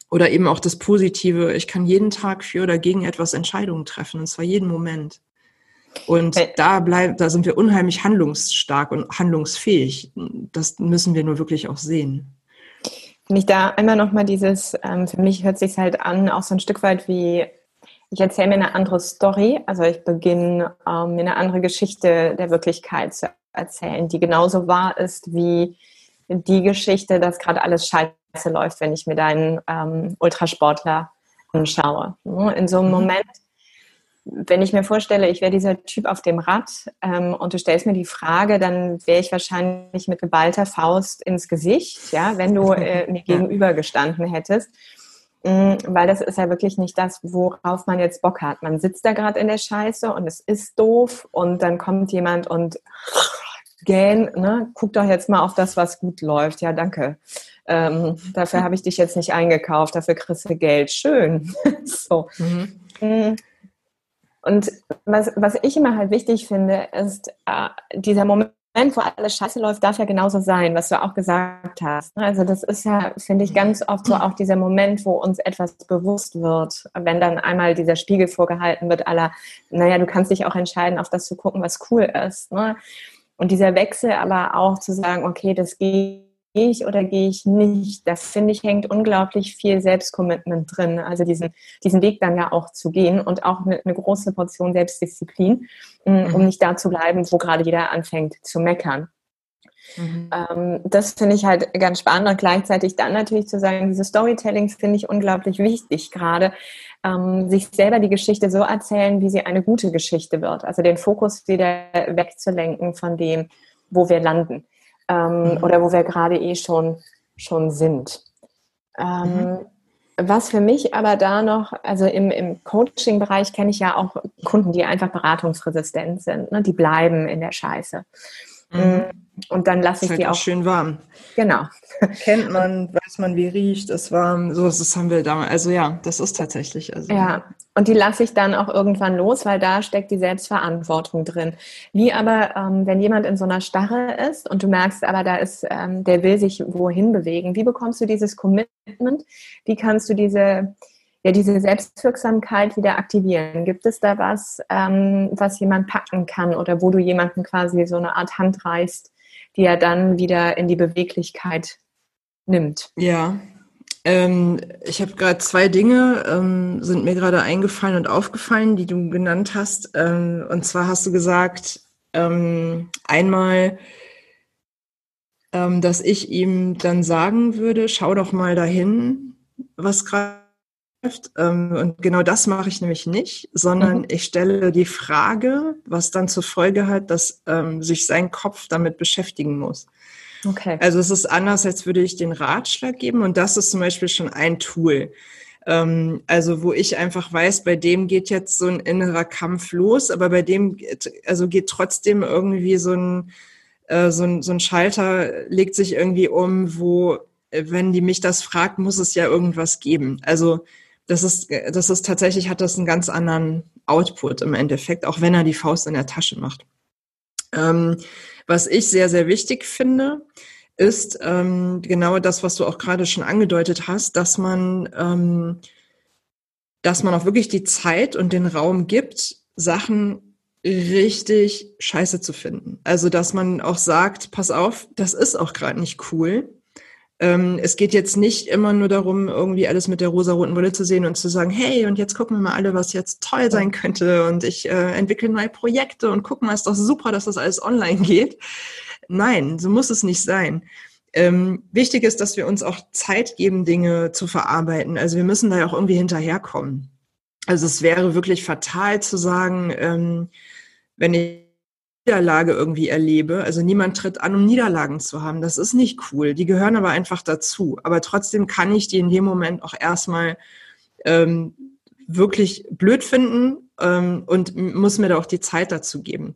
oder eben auch das Positive. Ich kann jeden Tag für oder gegen etwas Entscheidungen treffen, und zwar jeden Moment. Und hey. da bleibt, da sind wir unheimlich handlungsstark und handlungsfähig. Das müssen wir nur wirklich auch sehen. Wenn ich da einmal nochmal dieses, ähm, für mich hört sich halt an, auch so ein Stück weit wie, ich erzähle mir eine andere Story, also ich beginne ähm, mir eine andere Geschichte der Wirklichkeit zu erzählen, die genauso wahr ist wie die Geschichte, dass gerade alles scheiße läuft, wenn ich mir deinen ähm, Ultrasportler anschaue. In so einem mhm. Moment, wenn ich mir vorstelle, ich wäre dieser Typ auf dem Rad ähm, und du stellst mir die Frage, dann wäre ich wahrscheinlich mit geballter Faust ins Gesicht, ja, wenn du äh, mir gegenüber gestanden hättest. Mm, weil das ist ja wirklich nicht das, worauf man jetzt Bock hat. Man sitzt da gerade in der Scheiße und es ist doof und dann kommt jemand und gähn, ne, guck doch jetzt mal auf das, was gut läuft. Ja, danke. Ähm, dafür habe ich dich jetzt nicht eingekauft, dafür kriegst du Geld. Schön. so. Mhm. Und was, was ich immer halt wichtig finde, ist äh, dieser Moment, wo alles scheiße läuft, darf ja genauso sein, was du auch gesagt hast. Also das ist ja, finde ich, ganz oft so auch dieser Moment, wo uns etwas bewusst wird, wenn dann einmal dieser Spiegel vorgehalten wird, aller, naja, du kannst dich auch entscheiden, auf das zu gucken, was cool ist. Ne? Und dieser Wechsel aber auch zu sagen, okay, das geht gehe ich oder gehe ich nicht? Da finde ich, hängt unglaublich viel Selbstcommitment drin. Also diesen, diesen Weg dann ja auch zu gehen und auch eine, eine große Portion Selbstdisziplin, mm, um mhm. nicht da zu bleiben, wo gerade jeder anfängt zu meckern. Mhm. Ähm, das finde ich halt ganz spannend und gleichzeitig dann natürlich zu sagen, dieses Storytelling finde ich unglaublich wichtig, gerade ähm, sich selber die Geschichte so erzählen, wie sie eine gute Geschichte wird. Also den Fokus wieder wegzulenken von dem, wo wir landen ähm, mhm. oder wo wir gerade eh schon, schon sind. Ähm, mhm. Was für mich aber da noch, also im, im Coaching-Bereich kenne ich ja auch Kunden, die einfach beratungsresistent sind. Ne? Die bleiben in der Scheiße. Mhm. Mm, und dann lasse ich halt die auch schön warm. Genau. Kennt man, weiß man, wie riecht es warm. So, das haben wir damals. Also ja, das ist tatsächlich. Also, ja, und die lasse ich dann auch irgendwann los, weil da steckt die Selbstverantwortung drin. Wie aber, ähm, wenn jemand in so einer Starre ist und du merkst, aber da ist, ähm, der will sich wohin bewegen. Wie bekommst du dieses Commitment? Wie kannst du diese ja, diese Selbstwirksamkeit wieder aktivieren? Gibt es da was, ähm, was jemand packen kann oder wo du jemanden quasi so eine Art Hand reißt, die er dann wieder in die Beweglichkeit nimmt? Ja, ähm, ich habe gerade zwei Dinge, ähm, sind mir gerade eingefallen und aufgefallen, die du genannt hast. Ähm, und zwar hast du gesagt, ähm, einmal, ähm, dass ich ihm dann sagen würde, schau doch mal dahin, was gerade und genau das mache ich nämlich nicht, sondern mhm. ich stelle die Frage, was dann zur Folge hat, dass ähm, sich sein Kopf damit beschäftigen muss. Okay. Also es ist anders, als würde ich den Ratschlag geben und das ist zum Beispiel schon ein Tool. Ähm, also wo ich einfach weiß, bei dem geht jetzt so ein innerer Kampf los, aber bei dem also geht trotzdem irgendwie so ein, äh, so ein, so ein Schalter, legt sich irgendwie um, wo, äh, wenn die mich das fragt, muss es ja irgendwas geben. Also das ist, das ist tatsächlich, hat das einen ganz anderen Output im Endeffekt, auch wenn er die Faust in der Tasche macht. Ähm, was ich sehr, sehr wichtig finde, ist ähm, genau das, was du auch gerade schon angedeutet hast, dass man, ähm, dass man auch wirklich die Zeit und den Raum gibt, Sachen richtig scheiße zu finden. Also, dass man auch sagt, pass auf, das ist auch gerade nicht cool. Ähm, es geht jetzt nicht immer nur darum, irgendwie alles mit der rosa-roten Brille zu sehen und zu sagen, hey, und jetzt gucken wir mal alle, was jetzt toll sein könnte und ich äh, entwickle neue Projekte und guck mal, ist doch super, dass das alles online geht. Nein, so muss es nicht sein. Ähm, wichtig ist, dass wir uns auch Zeit geben, Dinge zu verarbeiten. Also wir müssen da ja auch irgendwie hinterherkommen. Also es wäre wirklich fatal zu sagen, ähm, wenn ich Niederlage irgendwie erlebe. Also niemand tritt an, um Niederlagen zu haben. Das ist nicht cool. Die gehören aber einfach dazu. Aber trotzdem kann ich die in dem Moment auch erstmal ähm, wirklich blöd finden ähm, und muss mir da auch die Zeit dazu geben.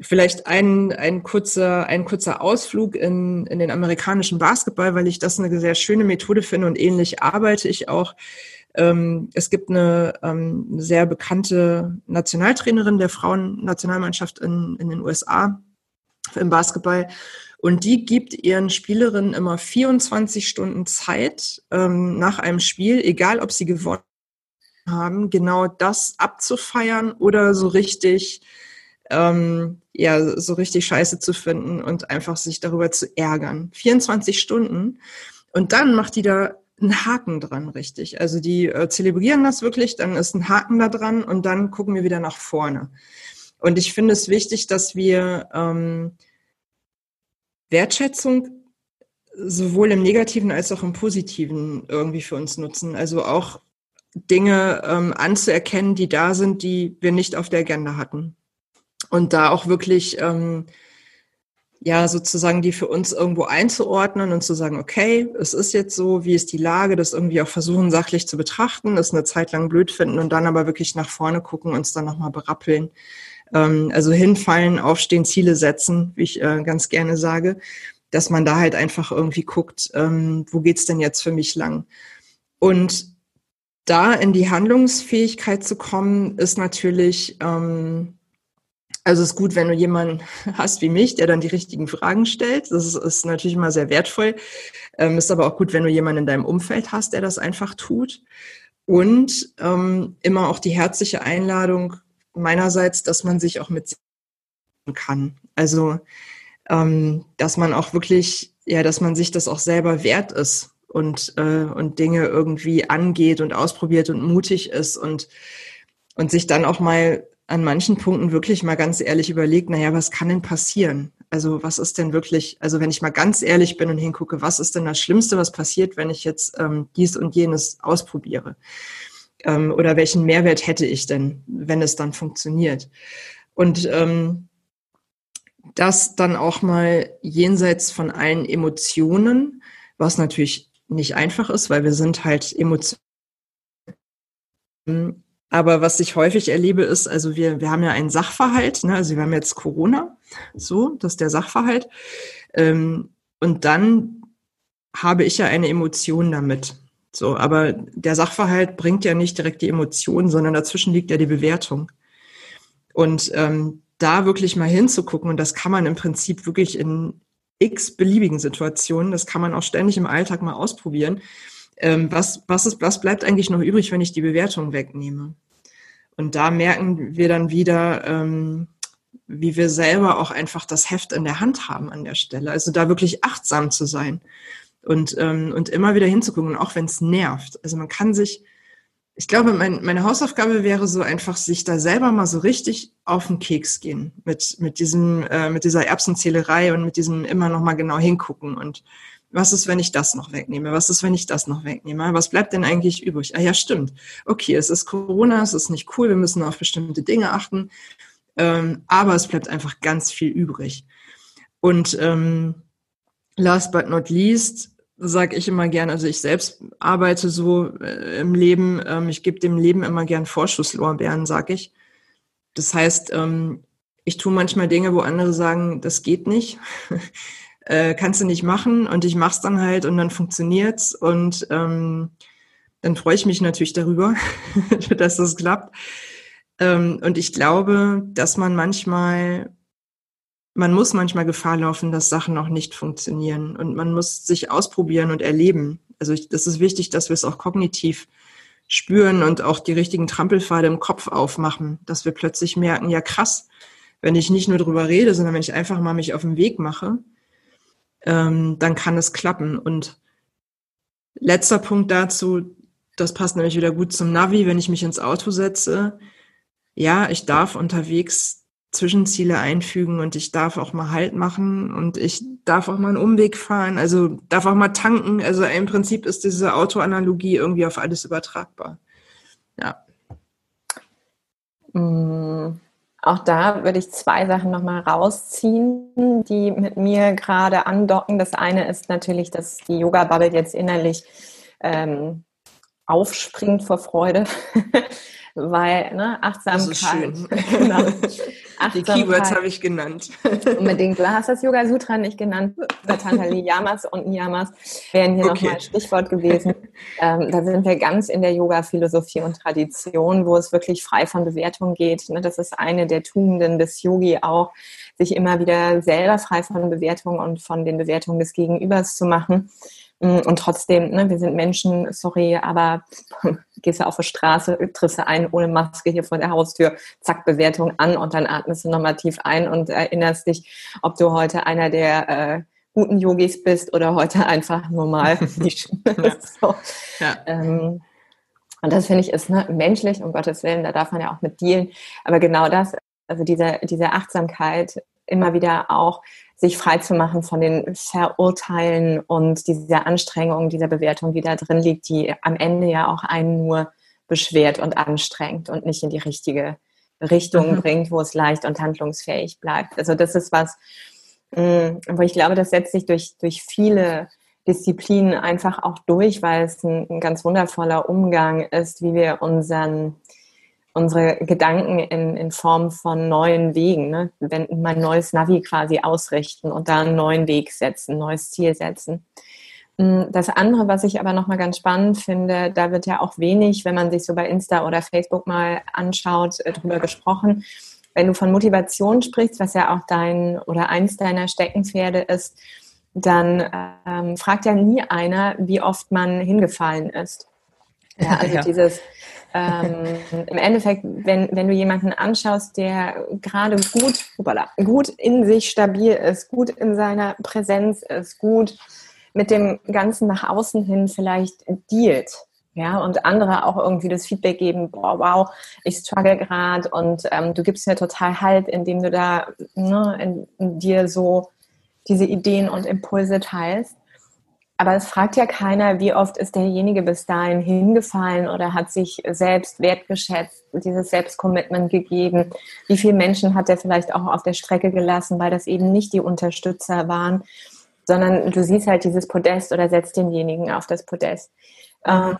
Vielleicht ein, ein, kurzer, ein kurzer Ausflug in, in den amerikanischen Basketball, weil ich das eine sehr schöne Methode finde und ähnlich arbeite ich auch. Ähm, es gibt eine ähm, sehr bekannte Nationaltrainerin der Frauennationalmannschaft in, in den USA im Basketball. Und die gibt ihren Spielerinnen immer 24 Stunden Zeit ähm, nach einem Spiel, egal ob sie gewonnen haben, genau das abzufeiern oder so richtig, ähm, ja, so richtig scheiße zu finden und einfach sich darüber zu ärgern. 24 Stunden. Und dann macht die da einen Haken dran, richtig. Also die äh, zelebrieren das wirklich, dann ist ein Haken da dran und dann gucken wir wieder nach vorne. Und ich finde es wichtig, dass wir ähm, Wertschätzung sowohl im Negativen als auch im Positiven irgendwie für uns nutzen. Also auch Dinge ähm, anzuerkennen, die da sind, die wir nicht auf der Agenda hatten. Und da auch wirklich ähm, ja sozusagen die für uns irgendwo einzuordnen und zu sagen, okay, es ist jetzt so, wie ist die Lage, das irgendwie auch versuchen sachlich zu betrachten, das eine Zeit lang blöd finden und dann aber wirklich nach vorne gucken, uns dann nochmal berappeln. Ähm, also hinfallen, aufstehen, Ziele setzen, wie ich äh, ganz gerne sage, dass man da halt einfach irgendwie guckt, ähm, wo geht's denn jetzt für mich lang? Und da in die Handlungsfähigkeit zu kommen, ist natürlich ähm, also es ist gut, wenn du jemanden hast wie mich, der dann die richtigen Fragen stellt. Das ist, ist natürlich immer sehr wertvoll. Ähm, ist aber auch gut, wenn du jemanden in deinem Umfeld hast, der das einfach tut. Und ähm, immer auch die herzliche Einladung meinerseits, dass man sich auch mit kann. Also ähm, dass man auch wirklich, ja, dass man sich das auch selber wert ist und, äh, und Dinge irgendwie angeht und ausprobiert und mutig ist und, und sich dann auch mal an manchen Punkten wirklich mal ganz ehrlich überlegt, naja, was kann denn passieren? Also was ist denn wirklich, also wenn ich mal ganz ehrlich bin und hingucke, was ist denn das Schlimmste, was passiert, wenn ich jetzt ähm, dies und jenes ausprobiere? Ähm, oder welchen Mehrwert hätte ich denn, wenn es dann funktioniert? Und ähm, das dann auch mal jenseits von allen Emotionen, was natürlich nicht einfach ist, weil wir sind halt Emotionen aber was ich häufig erlebe, ist, also wir, wir haben ja einen Sachverhalt, ne? also wir haben jetzt Corona, so, das ist der Sachverhalt. Ähm, und dann habe ich ja eine Emotion damit. So, aber der Sachverhalt bringt ja nicht direkt die Emotion, sondern dazwischen liegt ja die Bewertung. Und ähm, da wirklich mal hinzugucken, und das kann man im Prinzip wirklich in x beliebigen Situationen, das kann man auch ständig im Alltag mal ausprobieren. Ähm, was, was, ist, was bleibt eigentlich noch übrig, wenn ich die Bewertung wegnehme? Und da merken wir dann wieder, ähm, wie wir selber auch einfach das Heft in der Hand haben an der Stelle. Also da wirklich achtsam zu sein und, ähm, und immer wieder hinzugucken, auch wenn es nervt. Also man kann sich, ich glaube, mein, meine Hausaufgabe wäre so einfach, sich da selber mal so richtig auf den Keks gehen mit, mit, diesem, äh, mit dieser Erbsenzählerei und mit diesem immer noch mal genau hingucken und was ist, wenn ich das noch wegnehme? Was ist, wenn ich das noch wegnehme? Was bleibt denn eigentlich übrig? Ah ja, stimmt. Okay, es ist Corona, es ist nicht cool, wir müssen auf bestimmte Dinge achten, ähm, aber es bleibt einfach ganz viel übrig. Und ähm, last but not least sage ich immer gern, also ich selbst arbeite so äh, im Leben, ähm, ich gebe dem Leben immer gern Vorschusslorbeeren, sage ich. Das heißt, ähm, ich tue manchmal Dinge, wo andere sagen, das geht nicht. äh, kannst du nicht machen und ich mach's dann halt und dann funktioniert's und ähm, dann freue ich mich natürlich darüber, dass das klappt. Ähm, und ich glaube, dass man manchmal, man muss manchmal Gefahr laufen, dass Sachen noch nicht funktionieren und man muss sich ausprobieren und erleben. Also ich, das ist wichtig, dass wir es auch kognitiv spüren und auch die richtigen Trampelpfade im Kopf aufmachen, dass wir plötzlich merken, ja krass, wenn ich nicht nur drüber rede, sondern wenn ich einfach mal mich auf den Weg mache, ähm, dann kann es klappen. Und letzter Punkt dazu, das passt nämlich wieder gut zum Navi, wenn ich mich ins Auto setze. Ja, ich darf unterwegs Zwischenziele einfügen und ich darf auch mal Halt machen und ich darf auch mal einen Umweg fahren, also darf auch mal tanken. Also im Prinzip ist diese Autoanalogie irgendwie auf alles übertragbar. Ja. Auch da würde ich zwei Sachen nochmal rausziehen, die mit mir gerade andocken. Das eine ist natürlich, dass die Yoga-Bubble jetzt innerlich ähm, aufspringt vor Freude, weil ne, Achtsamkeit. Das ist schön. genau, Die Keywords habe ich genannt. unbedingt. Du hast das Yoga Sutra nicht genannt. Patanjali Yamas und Niyamas wären hier okay. nochmal Stichwort gewesen. Ähm, da sind wir ganz in der Yoga-Philosophie und Tradition, wo es wirklich frei von Bewertung geht. Ne, das ist eine der Tugenden des Yogi auch, sich immer wieder selber frei von Bewertung und von den Bewertungen des Gegenübers zu machen. Mm, und trotzdem, ne, wir sind Menschen, sorry, aber gehst du auf der Straße, triffst du ein ohne Maske hier vor der Haustür, zack, Bewertung an und dann atmest du nochmal tief ein und erinnerst dich, ob du heute einer der äh, guten Yogis bist oder heute einfach normal ja. so. ja. Ähm, und das finde ich ist ne, menschlich, um Gottes Willen, da darf man ja auch mit dealen. Aber genau das, also diese, diese Achtsamkeit, immer wieder auch sich frei zu machen von den Verurteilen und dieser Anstrengung, dieser Bewertung, die da drin liegt, die am Ende ja auch einen nur beschwert und anstrengt und nicht in die richtige Richtung mhm. bringt, wo es leicht und handlungsfähig bleibt. Also das ist was, mm, wo ich glaube, das setzt sich durch, durch viele Disziplinen einfach auch durch, weil es ein, ein ganz wundervoller Umgang ist, wie wir unseren unsere Gedanken in, in Form von neuen Wegen, ne? wenn mein neues Navi quasi ausrichten und da einen neuen Weg setzen, neues Ziel setzen. Mm, das andere, was ich aber nochmal ganz spannend finde, da wird ja auch wenig, wenn man sich so bei Insta oder Facebook mal anschaut, äh, drüber gesprochen. Wenn du von Motivation sprichst, was ja auch dein oder eins deiner Steckenpferde ist, dann ähm, fragt ja nie einer, wie oft man hingefallen ist. Ja, also ja. dieses ähm, im Endeffekt, wenn, wenn du jemanden anschaust, der gerade gut, gut in sich stabil ist, gut in seiner Präsenz ist, gut mit dem Ganzen nach außen hin vielleicht dealt, ja, und andere auch irgendwie das Feedback geben, boah, wow, ich struggle gerade und ähm, du gibst mir total Halt, indem du da ne, in, in dir so diese Ideen und Impulse teilst aber es fragt ja keiner, wie oft ist derjenige bis dahin hingefallen oder hat sich selbst wertgeschätzt, dieses Selbstcommitment gegeben. Wie viele Menschen hat er vielleicht auch auf der Strecke gelassen, weil das eben nicht die Unterstützer waren, sondern du siehst halt dieses Podest oder setzt denjenigen auf das Podest. Mhm.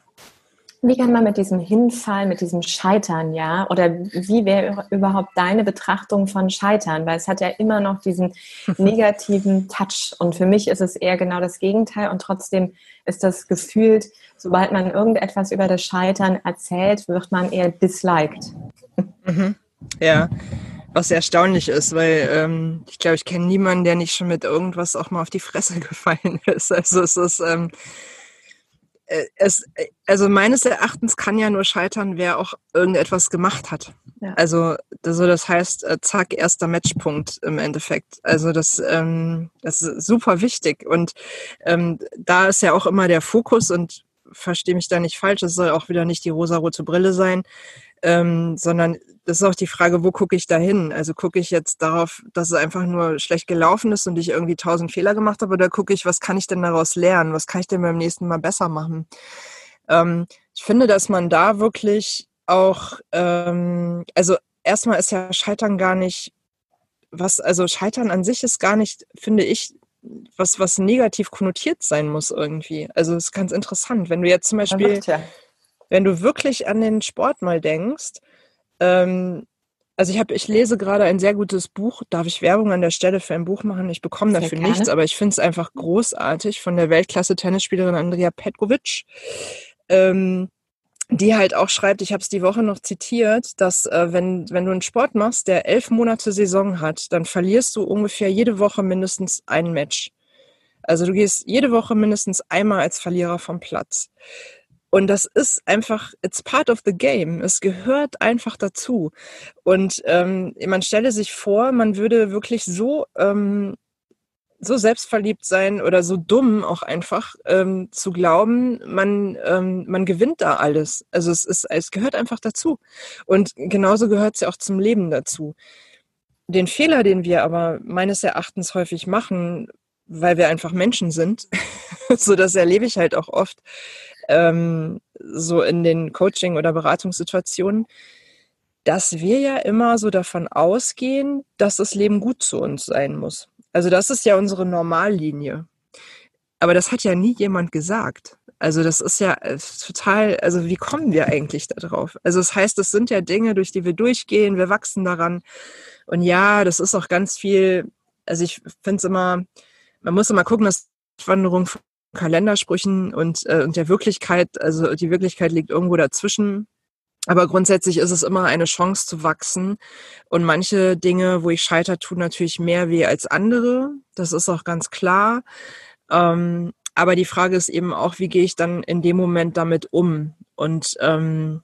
Wie kann man mit diesem Hinfall, mit diesem Scheitern, ja, oder wie wäre überhaupt deine Betrachtung von Scheitern? Weil es hat ja immer noch diesen negativen Touch. Und für mich ist es eher genau das Gegenteil. Und trotzdem ist das gefühlt, sobald man irgendetwas über das Scheitern erzählt, wird man eher disliked. Mhm. Ja, was sehr erstaunlich ist, weil ähm, ich glaube, ich kenne niemanden, der nicht schon mit irgendwas auch mal auf die Fresse gefallen ist. Also es ist. Ähm, äh, es, äh, also meines Erachtens kann ja nur scheitern, wer auch irgendetwas gemacht hat. Ja. Also, also das heißt, äh, zack, erster Matchpunkt im Endeffekt. Also das, ähm, das ist super wichtig. Und ähm, da ist ja auch immer der Fokus und verstehe mich da nicht falsch, es soll auch wieder nicht die rosarote Brille sein, ähm, sondern das ist auch die Frage, wo gucke ich da hin? Also gucke ich jetzt darauf, dass es einfach nur schlecht gelaufen ist und ich irgendwie tausend Fehler gemacht habe, oder gucke ich, was kann ich denn daraus lernen? Was kann ich denn beim nächsten Mal besser machen? Ähm, ich finde, dass man da wirklich auch, ähm, also erstmal ist ja Scheitern gar nicht, was, also Scheitern an sich ist gar nicht, finde ich, was, was negativ konnotiert sein muss irgendwie. Also es ist ganz interessant. Wenn du jetzt zum Beispiel, ja. Wenn du wirklich an den Sport mal denkst, ähm, also ich habe, ich lese gerade ein sehr gutes Buch. Darf ich Werbung an der Stelle für ein Buch machen? Ich bekomme dafür gerne. nichts, aber ich finde es einfach großartig von der Weltklasse-Tennisspielerin Andrea Petkovic. Ähm, die halt auch schreibt, ich habe es die Woche noch zitiert, dass äh, wenn, wenn du einen Sport machst, der elf Monate Saison hat, dann verlierst du ungefähr jede Woche mindestens ein Match. Also du gehst jede Woche mindestens einmal als Verlierer vom Platz. Und das ist einfach, it's part of the game. Es gehört einfach dazu. Und ähm, man stelle sich vor, man würde wirklich so, ähm, so selbstverliebt sein oder so dumm auch einfach ähm, zu glauben, man, ähm, man gewinnt da alles. Also es ist, es gehört einfach dazu. Und genauso gehört es ja auch zum Leben dazu. Den Fehler, den wir aber meines Erachtens häufig machen, weil wir einfach Menschen sind, so das erlebe ich halt auch oft, ähm, so in den Coaching- oder Beratungssituationen, dass wir ja immer so davon ausgehen, dass das Leben gut zu uns sein muss. Also das ist ja unsere Normallinie. Aber das hat ja nie jemand gesagt. Also das ist ja äh, total, also wie kommen wir eigentlich da drauf? Also das heißt, das sind ja Dinge, durch die wir durchgehen, wir wachsen daran. Und ja, das ist auch ganz viel, also ich finde es immer, man muss immer gucken, dass Wanderung Kalendersprüchen und, äh, und der Wirklichkeit, also die Wirklichkeit liegt irgendwo dazwischen. Aber grundsätzlich ist es immer eine Chance zu wachsen. Und manche Dinge, wo ich scheiter, tun natürlich mehr weh als andere. Das ist auch ganz klar. Ähm, aber die Frage ist eben auch, wie gehe ich dann in dem Moment damit um? Und ähm,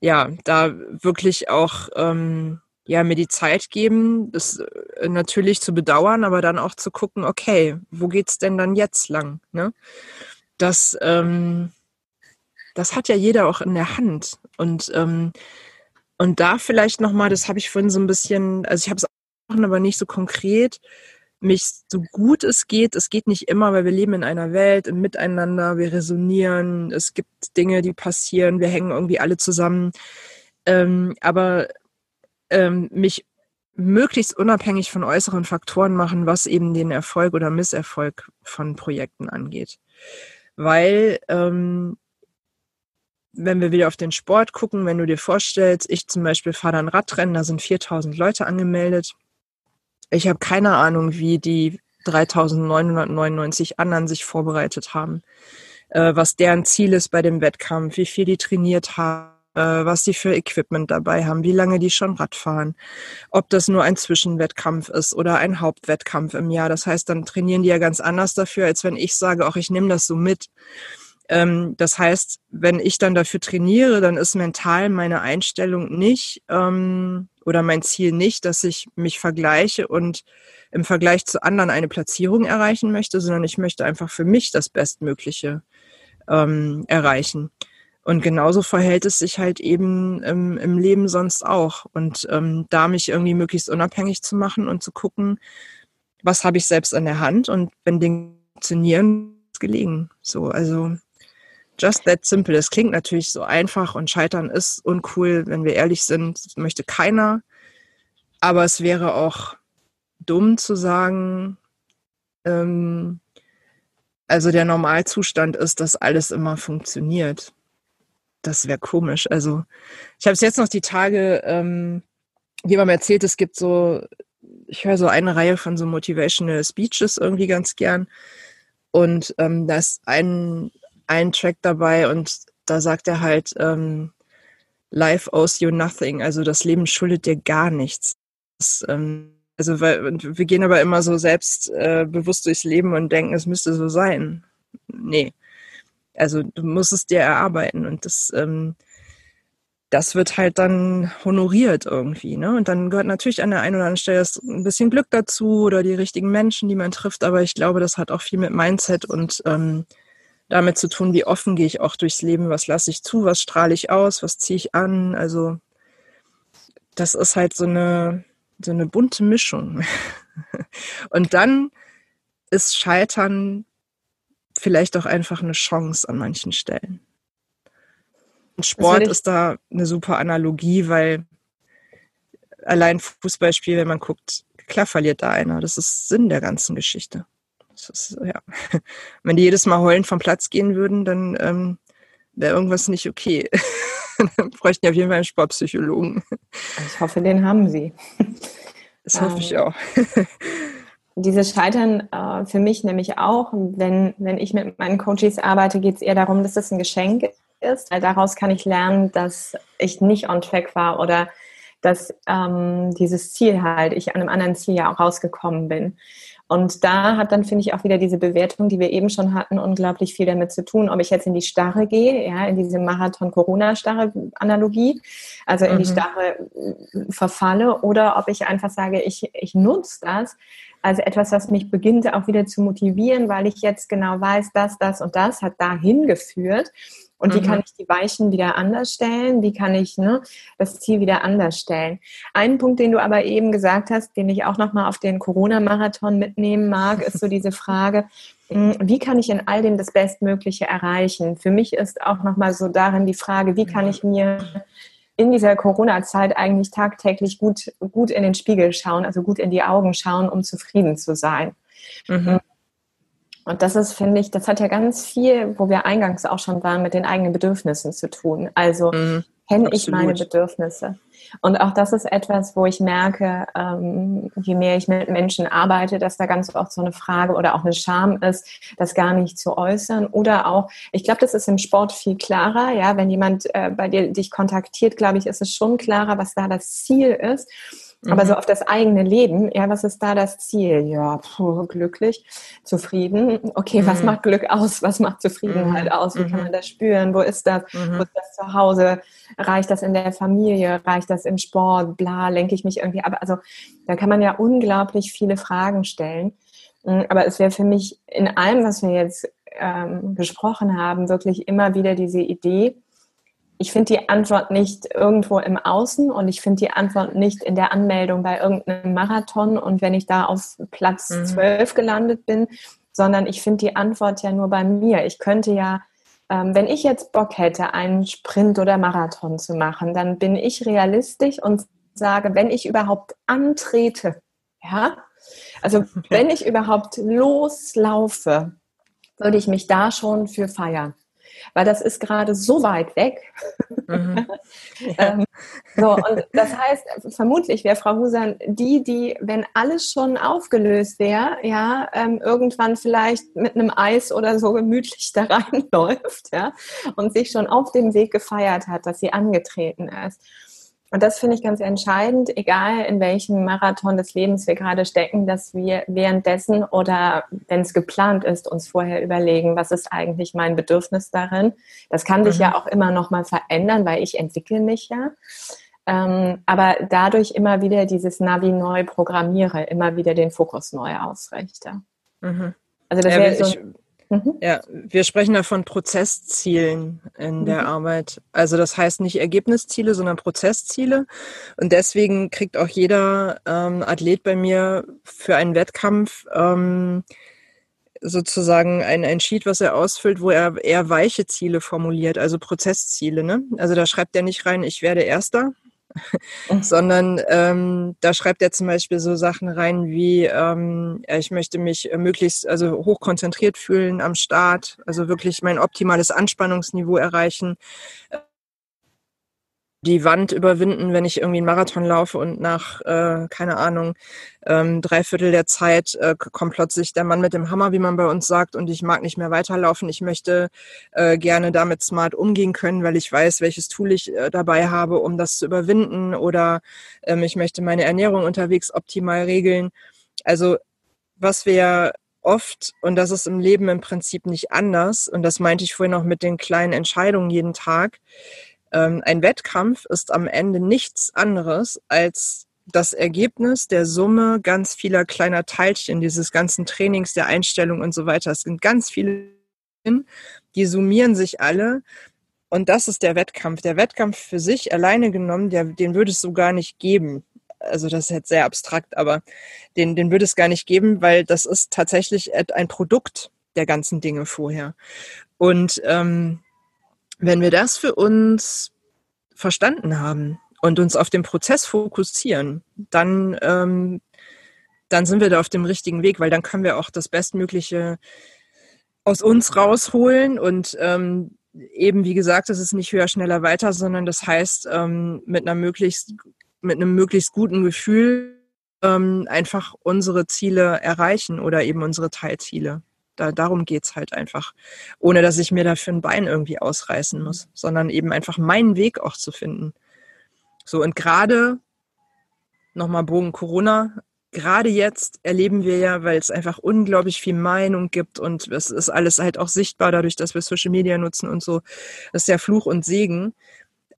ja, da wirklich auch ähm, ja, mir die Zeit geben, das äh, natürlich zu bedauern, aber dann auch zu gucken, okay, wo geht's denn dann jetzt lang? Ne? Das, ähm, das hat ja jeder auch in der Hand. Und, ähm, und da vielleicht nochmal, das habe ich vorhin so ein bisschen, also ich habe es auch, aber nicht so konkret, mich so gut es geht, es geht nicht immer, weil wir leben in einer Welt, im Miteinander, wir resonieren, es gibt Dinge, die passieren, wir hängen irgendwie alle zusammen. Ähm, aber ähm, mich möglichst unabhängig von äußeren Faktoren machen, was eben den Erfolg oder Misserfolg von Projekten angeht. Weil ähm, wenn wir wieder auf den Sport gucken, wenn du dir vorstellst, ich zum Beispiel fahre dann Radrennen, da sind 4000 Leute angemeldet. Ich habe keine Ahnung, wie die 3999 anderen sich vorbereitet haben, äh, was deren Ziel ist bei dem Wettkampf, wie viel die trainiert haben was die für Equipment dabei haben, wie lange die schon Rad fahren, ob das nur ein Zwischenwettkampf ist oder ein Hauptwettkampf im Jahr. Das heißt, dann trainieren die ja ganz anders dafür, als wenn ich sage, auch ich nehme das so mit. Ähm, das heißt, wenn ich dann dafür trainiere, dann ist mental meine Einstellung nicht ähm, oder mein Ziel nicht, dass ich mich vergleiche und im Vergleich zu anderen eine Platzierung erreichen möchte, sondern ich möchte einfach für mich das Bestmögliche ähm, erreichen. Und genauso verhält es sich halt eben im, im Leben sonst auch. Und ähm, da mich irgendwie möglichst unabhängig zu machen und zu gucken, was habe ich selbst an der Hand und wenn Dinge funktionieren, ist gelegen. So, also just that simple. Es klingt natürlich so einfach und Scheitern ist uncool, wenn wir ehrlich sind, das möchte keiner. Aber es wäre auch dumm zu sagen, ähm, also der Normalzustand ist, dass alles immer funktioniert das wäre komisch. Also ich habe es jetzt noch die Tage ähm, jemandem erzählt, es gibt so, ich höre so eine Reihe von so Motivational Speeches irgendwie ganz gern. Und ähm, da ist ein, ein Track dabei und da sagt er halt, ähm, Life owes you nothing. Also das Leben schuldet dir gar nichts. Das, ähm, also weil, wir gehen aber immer so selbstbewusst äh, durchs Leben und denken, es müsste so sein. Nee. Also du musst es dir erarbeiten und das, ähm, das wird halt dann honoriert irgendwie. Ne? Und dann gehört natürlich an der einen oder anderen Stelle ein bisschen Glück dazu oder die richtigen Menschen, die man trifft. Aber ich glaube, das hat auch viel mit Mindset und ähm, damit zu tun, wie offen gehe ich auch durchs Leben, was lasse ich zu, was strahle ich aus, was ziehe ich an. Also das ist halt so eine, so eine bunte Mischung. und dann ist Scheitern vielleicht auch einfach eine Chance an manchen Stellen. Und Sport ist da eine super Analogie, weil allein Fußballspiel, wenn man guckt, klar verliert da einer. Das ist Sinn der ganzen Geschichte. Ist, ja. Wenn die jedes Mal heulend vom Platz gehen würden, dann ähm, wäre irgendwas nicht okay. dann bräuchten die auf jeden Fall einen Sportpsychologen. Ich hoffe, den haben sie. Das hoffe ich ähm, auch dieses Scheitern äh, für mich nämlich auch, wenn, wenn ich mit meinen Coaches arbeite, geht es eher darum, dass es ein Geschenk ist, weil daraus kann ich lernen, dass ich nicht on track war oder dass ähm, dieses Ziel halt, ich an einem anderen Ziel ja auch rausgekommen bin. Und da hat dann, finde ich, auch wieder diese Bewertung, die wir eben schon hatten, unglaublich viel damit zu tun, ob ich jetzt in die Starre gehe, ja, in diese Marathon-Corona-Starre-Analogie, also in mhm. die Starre äh, verfalle, oder ob ich einfach sage, ich, ich nutze das, also etwas, was mich beginnt auch wieder zu motivieren, weil ich jetzt genau weiß, dass das und das hat dahin geführt. Und wie mhm. kann ich die Weichen wieder anders stellen? Wie kann ich ne, das Ziel wieder anders stellen? Ein Punkt, den du aber eben gesagt hast, den ich auch nochmal auf den Corona-Marathon mitnehmen mag, ist so diese Frage, hm, wie kann ich in all dem das Bestmögliche erreichen? Für mich ist auch nochmal so darin die Frage, wie kann ich mir in dieser Corona-Zeit eigentlich tagtäglich gut, gut in den Spiegel schauen, also gut in die Augen schauen, um zufrieden zu sein. Mhm. Und das ist, finde ich, das hat ja ganz viel, wo wir eingangs auch schon waren, mit den eigenen Bedürfnissen zu tun. Also mhm, kenne ich meine Bedürfnisse. Und auch das ist etwas, wo ich merke, ähm, je mehr ich mit Menschen arbeite, dass da ganz oft so eine Frage oder auch eine Scham ist, das gar nicht zu äußern. Oder auch, ich glaube, das ist im Sport viel klarer. Ja, wenn jemand äh, bei dir dich kontaktiert, glaube ich, ist es schon klarer, was da das Ziel ist. Aber so mhm. auf das eigene Leben, ja, was ist da das Ziel? Ja, puh, glücklich, zufrieden. Okay, mhm. was macht Glück aus? Was macht Zufriedenheit mhm. aus? Wie kann mhm. man das spüren? Wo ist das? Mhm. Wo ist das zu Hause? Reicht das in der Familie? Reicht das im Sport? Bla, lenke ich mich irgendwie ab? Also da kann man ja unglaublich viele Fragen stellen. Aber es wäre für mich in allem, was wir jetzt ähm, gesprochen haben, wirklich immer wieder diese Idee, ich finde die Antwort nicht irgendwo im Außen und ich finde die Antwort nicht in der Anmeldung bei irgendeinem Marathon und wenn ich da auf Platz mhm. 12 gelandet bin, sondern ich finde die Antwort ja nur bei mir. Ich könnte ja, ähm, wenn ich jetzt Bock hätte, einen Sprint oder Marathon zu machen, dann bin ich realistisch und sage, wenn ich überhaupt antrete, ja, also wenn ich überhaupt loslaufe, würde ich mich da schon für feiern weil das ist gerade so weit weg. Mhm. Ähm, so, und das heißt, vermutlich wäre Frau Husan die, die, wenn alles schon aufgelöst wäre, ja, ähm, irgendwann vielleicht mit einem Eis oder so gemütlich da reinläuft, ja, und sich schon auf dem Weg gefeiert hat, dass sie angetreten ist. Und das finde ich ganz entscheidend, egal in welchem Marathon des Lebens wir gerade stecken, dass wir währenddessen oder wenn es geplant ist, uns vorher überlegen, was ist eigentlich mein Bedürfnis darin. Das kann sich mhm. ja auch immer noch mal verändern, weil ich entwickle mich ja. Ähm, aber dadurch immer wieder dieses Navi neu programmiere, immer wieder den Fokus neu ausrichte. Mhm. Also das wäre so. Mhm. Ja, wir sprechen da von Prozesszielen in mhm. der Arbeit. Also das heißt nicht Ergebnisziele, sondern Prozessziele. Und deswegen kriegt auch jeder ähm, Athlet bei mir für einen Wettkampf ähm, sozusagen ein, ein Sheet, was er ausfüllt, wo er eher weiche Ziele formuliert, also Prozessziele. Ne? Also da schreibt er nicht rein, ich werde Erster. Sondern ähm, da schreibt er zum Beispiel so Sachen rein wie, ähm, ich möchte mich möglichst also hoch konzentriert fühlen am Start, also wirklich mein optimales Anspannungsniveau erreichen die Wand überwinden, wenn ich irgendwie einen Marathon laufe und nach, äh, keine Ahnung, ähm, drei Viertel der Zeit äh, kommt plötzlich der Mann mit dem Hammer, wie man bei uns sagt, und ich mag nicht mehr weiterlaufen. Ich möchte äh, gerne damit smart umgehen können, weil ich weiß, welches Tool ich äh, dabei habe, um das zu überwinden. Oder ähm, ich möchte meine Ernährung unterwegs optimal regeln. Also was wir oft, und das ist im Leben im Prinzip nicht anders, und das meinte ich vorhin auch mit den kleinen Entscheidungen jeden Tag, ähm, ein Wettkampf ist am Ende nichts anderes als das Ergebnis der Summe ganz vieler kleiner Teilchen dieses ganzen Trainings, der Einstellung und so weiter. Es sind ganz viele, die summieren sich alle. Und das ist der Wettkampf. Der Wettkampf für sich alleine genommen, der, den würde es so gar nicht geben. Also das ist jetzt sehr abstrakt, aber den, den würde es gar nicht geben, weil das ist tatsächlich ein Produkt der ganzen Dinge vorher. Und ähm, wenn wir das für uns verstanden haben und uns auf den Prozess fokussieren, dann, ähm, dann sind wir da auf dem richtigen Weg, weil dann können wir auch das Bestmögliche aus uns rausholen und ähm, eben, wie gesagt, das ist nicht höher, schneller, weiter, sondern das heißt, ähm, mit einer möglichst, mit einem möglichst guten Gefühl ähm, einfach unsere Ziele erreichen oder eben unsere Teilziele. Da, darum geht's halt einfach. Ohne dass ich mir dafür ein Bein irgendwie ausreißen muss, sondern eben einfach meinen Weg auch zu finden. So, und gerade, nochmal Bogen Corona, gerade jetzt erleben wir ja, weil es einfach unglaublich viel Meinung gibt und es ist alles halt auch sichtbar dadurch, dass wir Social Media nutzen und so. Das ist ja Fluch und Segen.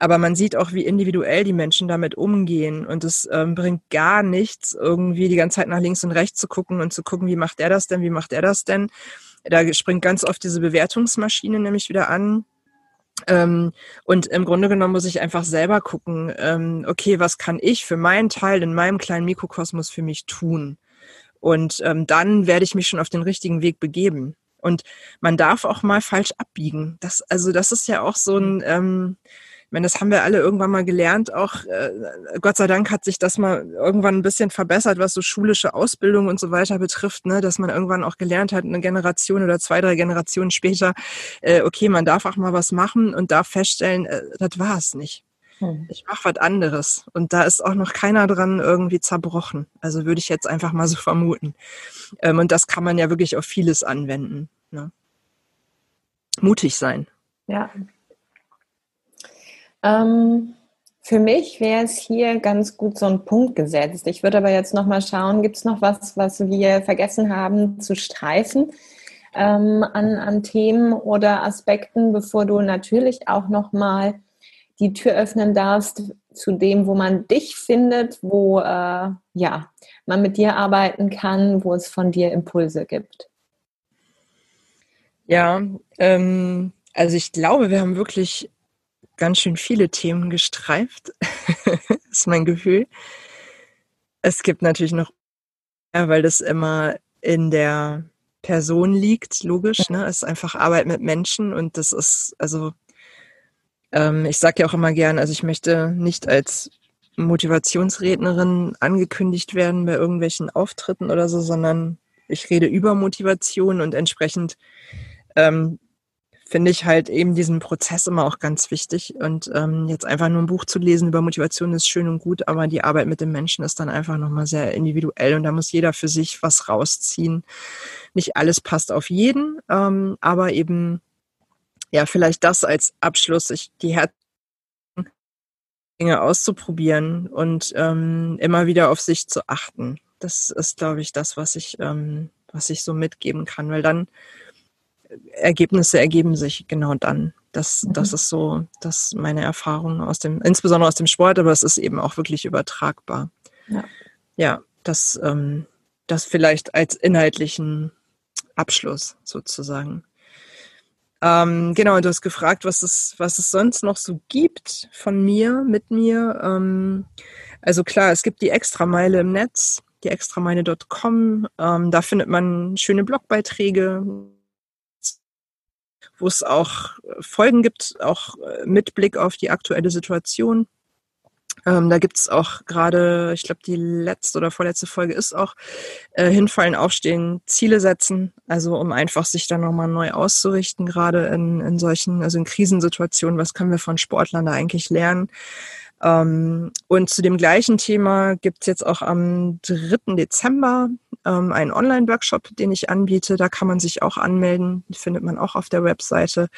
Aber man sieht auch, wie individuell die Menschen damit umgehen. Und es ähm, bringt gar nichts, irgendwie die ganze Zeit nach links und rechts zu gucken und zu gucken, wie macht er das denn, wie macht er das denn. Da springt ganz oft diese Bewertungsmaschine nämlich wieder an. Ähm, und im Grunde genommen muss ich einfach selber gucken, ähm, okay, was kann ich für meinen Teil in meinem kleinen Mikrokosmos für mich tun? Und ähm, dann werde ich mich schon auf den richtigen Weg begeben. Und man darf auch mal falsch abbiegen. Das, also das ist ja auch so ein, ähm, Ich meine, das haben wir alle irgendwann mal gelernt. Auch äh, Gott sei Dank hat sich das mal irgendwann ein bisschen verbessert, was so schulische Ausbildung und so weiter betrifft, ne? dass man irgendwann auch gelernt hat, eine Generation oder zwei, drei Generationen später, äh, okay, man darf auch mal was machen und darf feststellen, äh, das war es nicht. Hm. Ich mache was anderes. Und da ist auch noch keiner dran irgendwie zerbrochen. Also würde ich jetzt einfach mal so vermuten. Ähm, und das kann man ja wirklich auf vieles anwenden. Ne? Mutig sein. Ja, ähm, für mich wäre es hier ganz gut so ein Punkt gesetzt. Ich würde aber jetzt noch mal schauen, gibt es noch was, was wir vergessen haben zu streifen ähm, an, an Themen oder Aspekten, bevor du natürlich auch noch mal die Tür öffnen darfst zu dem, wo man dich findet, wo äh, ja, man mit dir arbeiten kann, wo es von dir Impulse gibt. Ja, ähm, also ich glaube, wir haben wirklich ganz schön viele Themen gestreift, ist mein Gefühl. Es gibt natürlich noch, ja, weil das immer in der Person liegt, logisch. Ne? Es ist einfach Arbeit mit Menschen und das ist, also ähm, ich sage ja auch immer gern, also ich möchte nicht als Motivationsrednerin angekündigt werden bei irgendwelchen Auftritten oder so, sondern ich rede über Motivation und entsprechend ähm, finde ich halt eben diesen Prozess immer auch ganz wichtig. Und ähm, jetzt einfach nur ein Buch zu lesen über Motivation ist schön und gut, aber die Arbeit mit dem Menschen ist dann einfach nochmal sehr individuell und da muss jeder für sich was rausziehen. Nicht alles passt auf jeden, ähm, aber eben, ja, vielleicht das als Abschluss, sich die Herz Dinge auszuprobieren und ähm, immer wieder auf sich zu achten. Das ist, glaube ich, das, was ich, ähm, was ich so mitgeben kann, weil dann Ergebnisse ergeben sich genau dann. Das, mhm. das ist so, das meine Erfahrung aus dem, insbesondere aus dem Sport, aber es ist eben auch wirklich übertragbar. Ja, ja das, ähm, das vielleicht als inhaltlichen Abschluss sozusagen. Ähm, genau, du hast gefragt, was es, was es sonst noch so gibt von mir, mit mir. Ähm, also klar, es gibt die Extrameile im Netz, die extrameile.com. Ähm, da findet man schöne Blogbeiträge, wo es auch äh, Folgen gibt, auch äh, mit Blick auf die aktuelle Situation. Ähm, da gibt es auch gerade, ich glaube, die letzte oder vorletzte Folge ist auch äh, hinfallen, aufstehen, Ziele setzen, also um einfach sich dann nochmal neu auszurichten, gerade in, in solchen, also in Krisensituationen, was können wir von Sportlern da eigentlich lernen? Ähm, und zu dem gleichen Thema gibt es jetzt auch am 3. Dezember ähm, einen Online-Workshop, den ich anbiete. Da kann man sich auch anmelden, findet man auch auf der Webseite.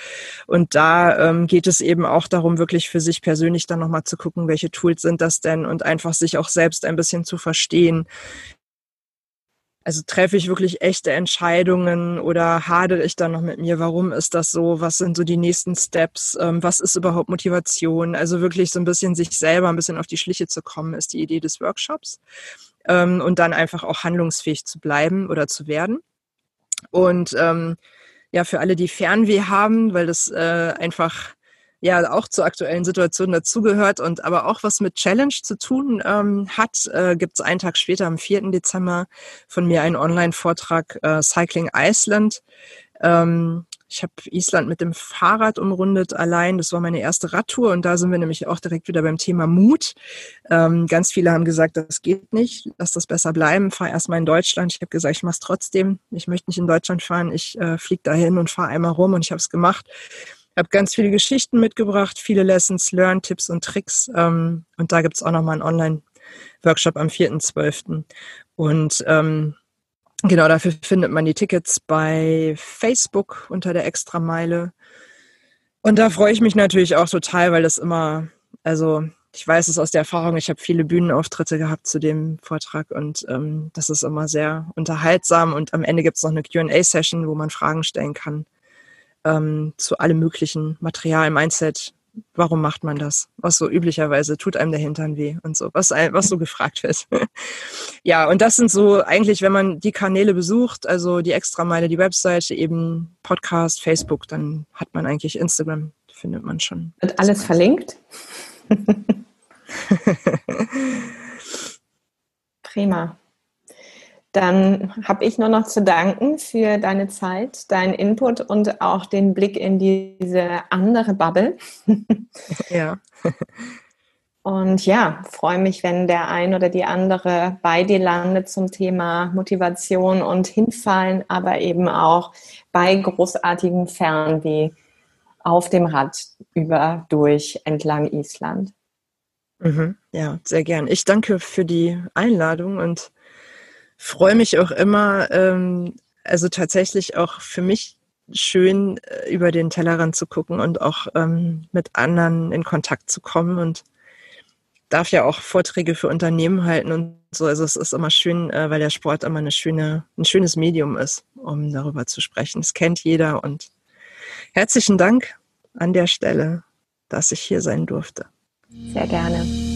Und da ähm, geht es eben auch darum, wirklich für sich persönlich dann nochmal zu gucken, welche Tools sind das denn und einfach sich auch selbst ein bisschen zu verstehen, also treffe ich wirklich echte Entscheidungen oder hadere ich dann noch mit mir? Warum ist das so? Was sind so die nächsten Steps? Ähm, was ist überhaupt Motivation? Also wirklich so ein bisschen sich selber ein bisschen auf die Schliche zu kommen, ist die Idee des Workshops. Ähm, und dann einfach auch handlungsfähig zu bleiben oder zu werden. Und ähm, ja, für alle, die Fernweh haben, weil das äh, einfach ja auch zur aktuellen Situation dazugehört und aber auch was mit Challenge zu tun ähm, hat, äh, gibt es einen Tag später, am 4. Dezember, von mir einen Online-Vortrag äh, Cycling Iceland. Ähm, ich habe Island mit dem Fahrrad umrundet allein. Das war meine erste Radtour und da sind wir nämlich auch direkt wieder beim Thema Mut. Ähm, ganz viele haben gesagt, das geht nicht, lass das besser bleiben, fahr erstmal in Deutschland. Ich habe gesagt, ich mache es trotzdem. Ich möchte nicht in Deutschland fahren. Ich äh, fliege dahin und fahre einmal rum und ich habe es gemacht habe ganz viele Geschichten mitgebracht, viele Lessons learned, Tipps und Tricks. Ähm, und da gibt es auch nochmal einen Online-Workshop am 4.12. Und ähm, genau dafür findet man die Tickets bei Facebook unter der Extrameile. Und da freue ich mich natürlich auch total, weil das immer, also ich weiß es aus der Erfahrung, ich habe viele Bühnenauftritte gehabt zu dem Vortrag und ähm, das ist immer sehr unterhaltsam und am Ende gibt es noch eine QA-Session, wo man Fragen stellen kann ähm, zu allem möglichen Material, Mindset. Warum macht man das? Was so üblicherweise tut einem der Hintern weh und so, was, was so gefragt wird. ja, und das sind so eigentlich, wenn man die Kanäle besucht, also die Extrameile, die Webseite, eben Podcast, Facebook, dann hat man eigentlich Instagram, findet man schon. Wird alles verlinkt? Prima. Dann habe ich nur noch zu danken für deine Zeit, deinen Input und auch den Blick in diese andere Bubble. Ja. Und ja, freue mich, wenn der ein oder die andere bei dir landet zum Thema Motivation und Hinfallen, aber eben auch bei großartigen Fernweh auf dem Rad über, durch, entlang Island. Mhm, ja, sehr gern. Ich danke für die Einladung und freue mich auch immer, ähm, also tatsächlich auch für mich schön äh, über den Tellerrand zu gucken und auch ähm, mit anderen in Kontakt zu kommen und darf ja auch Vorträge für Unternehmen halten und so. Also es ist immer schön, äh, weil der Sport immer eine schöne, ein schönes Medium ist, um darüber zu sprechen. Es kennt jeder und herzlichen Dank an der Stelle, dass ich hier sein durfte. Sehr gerne.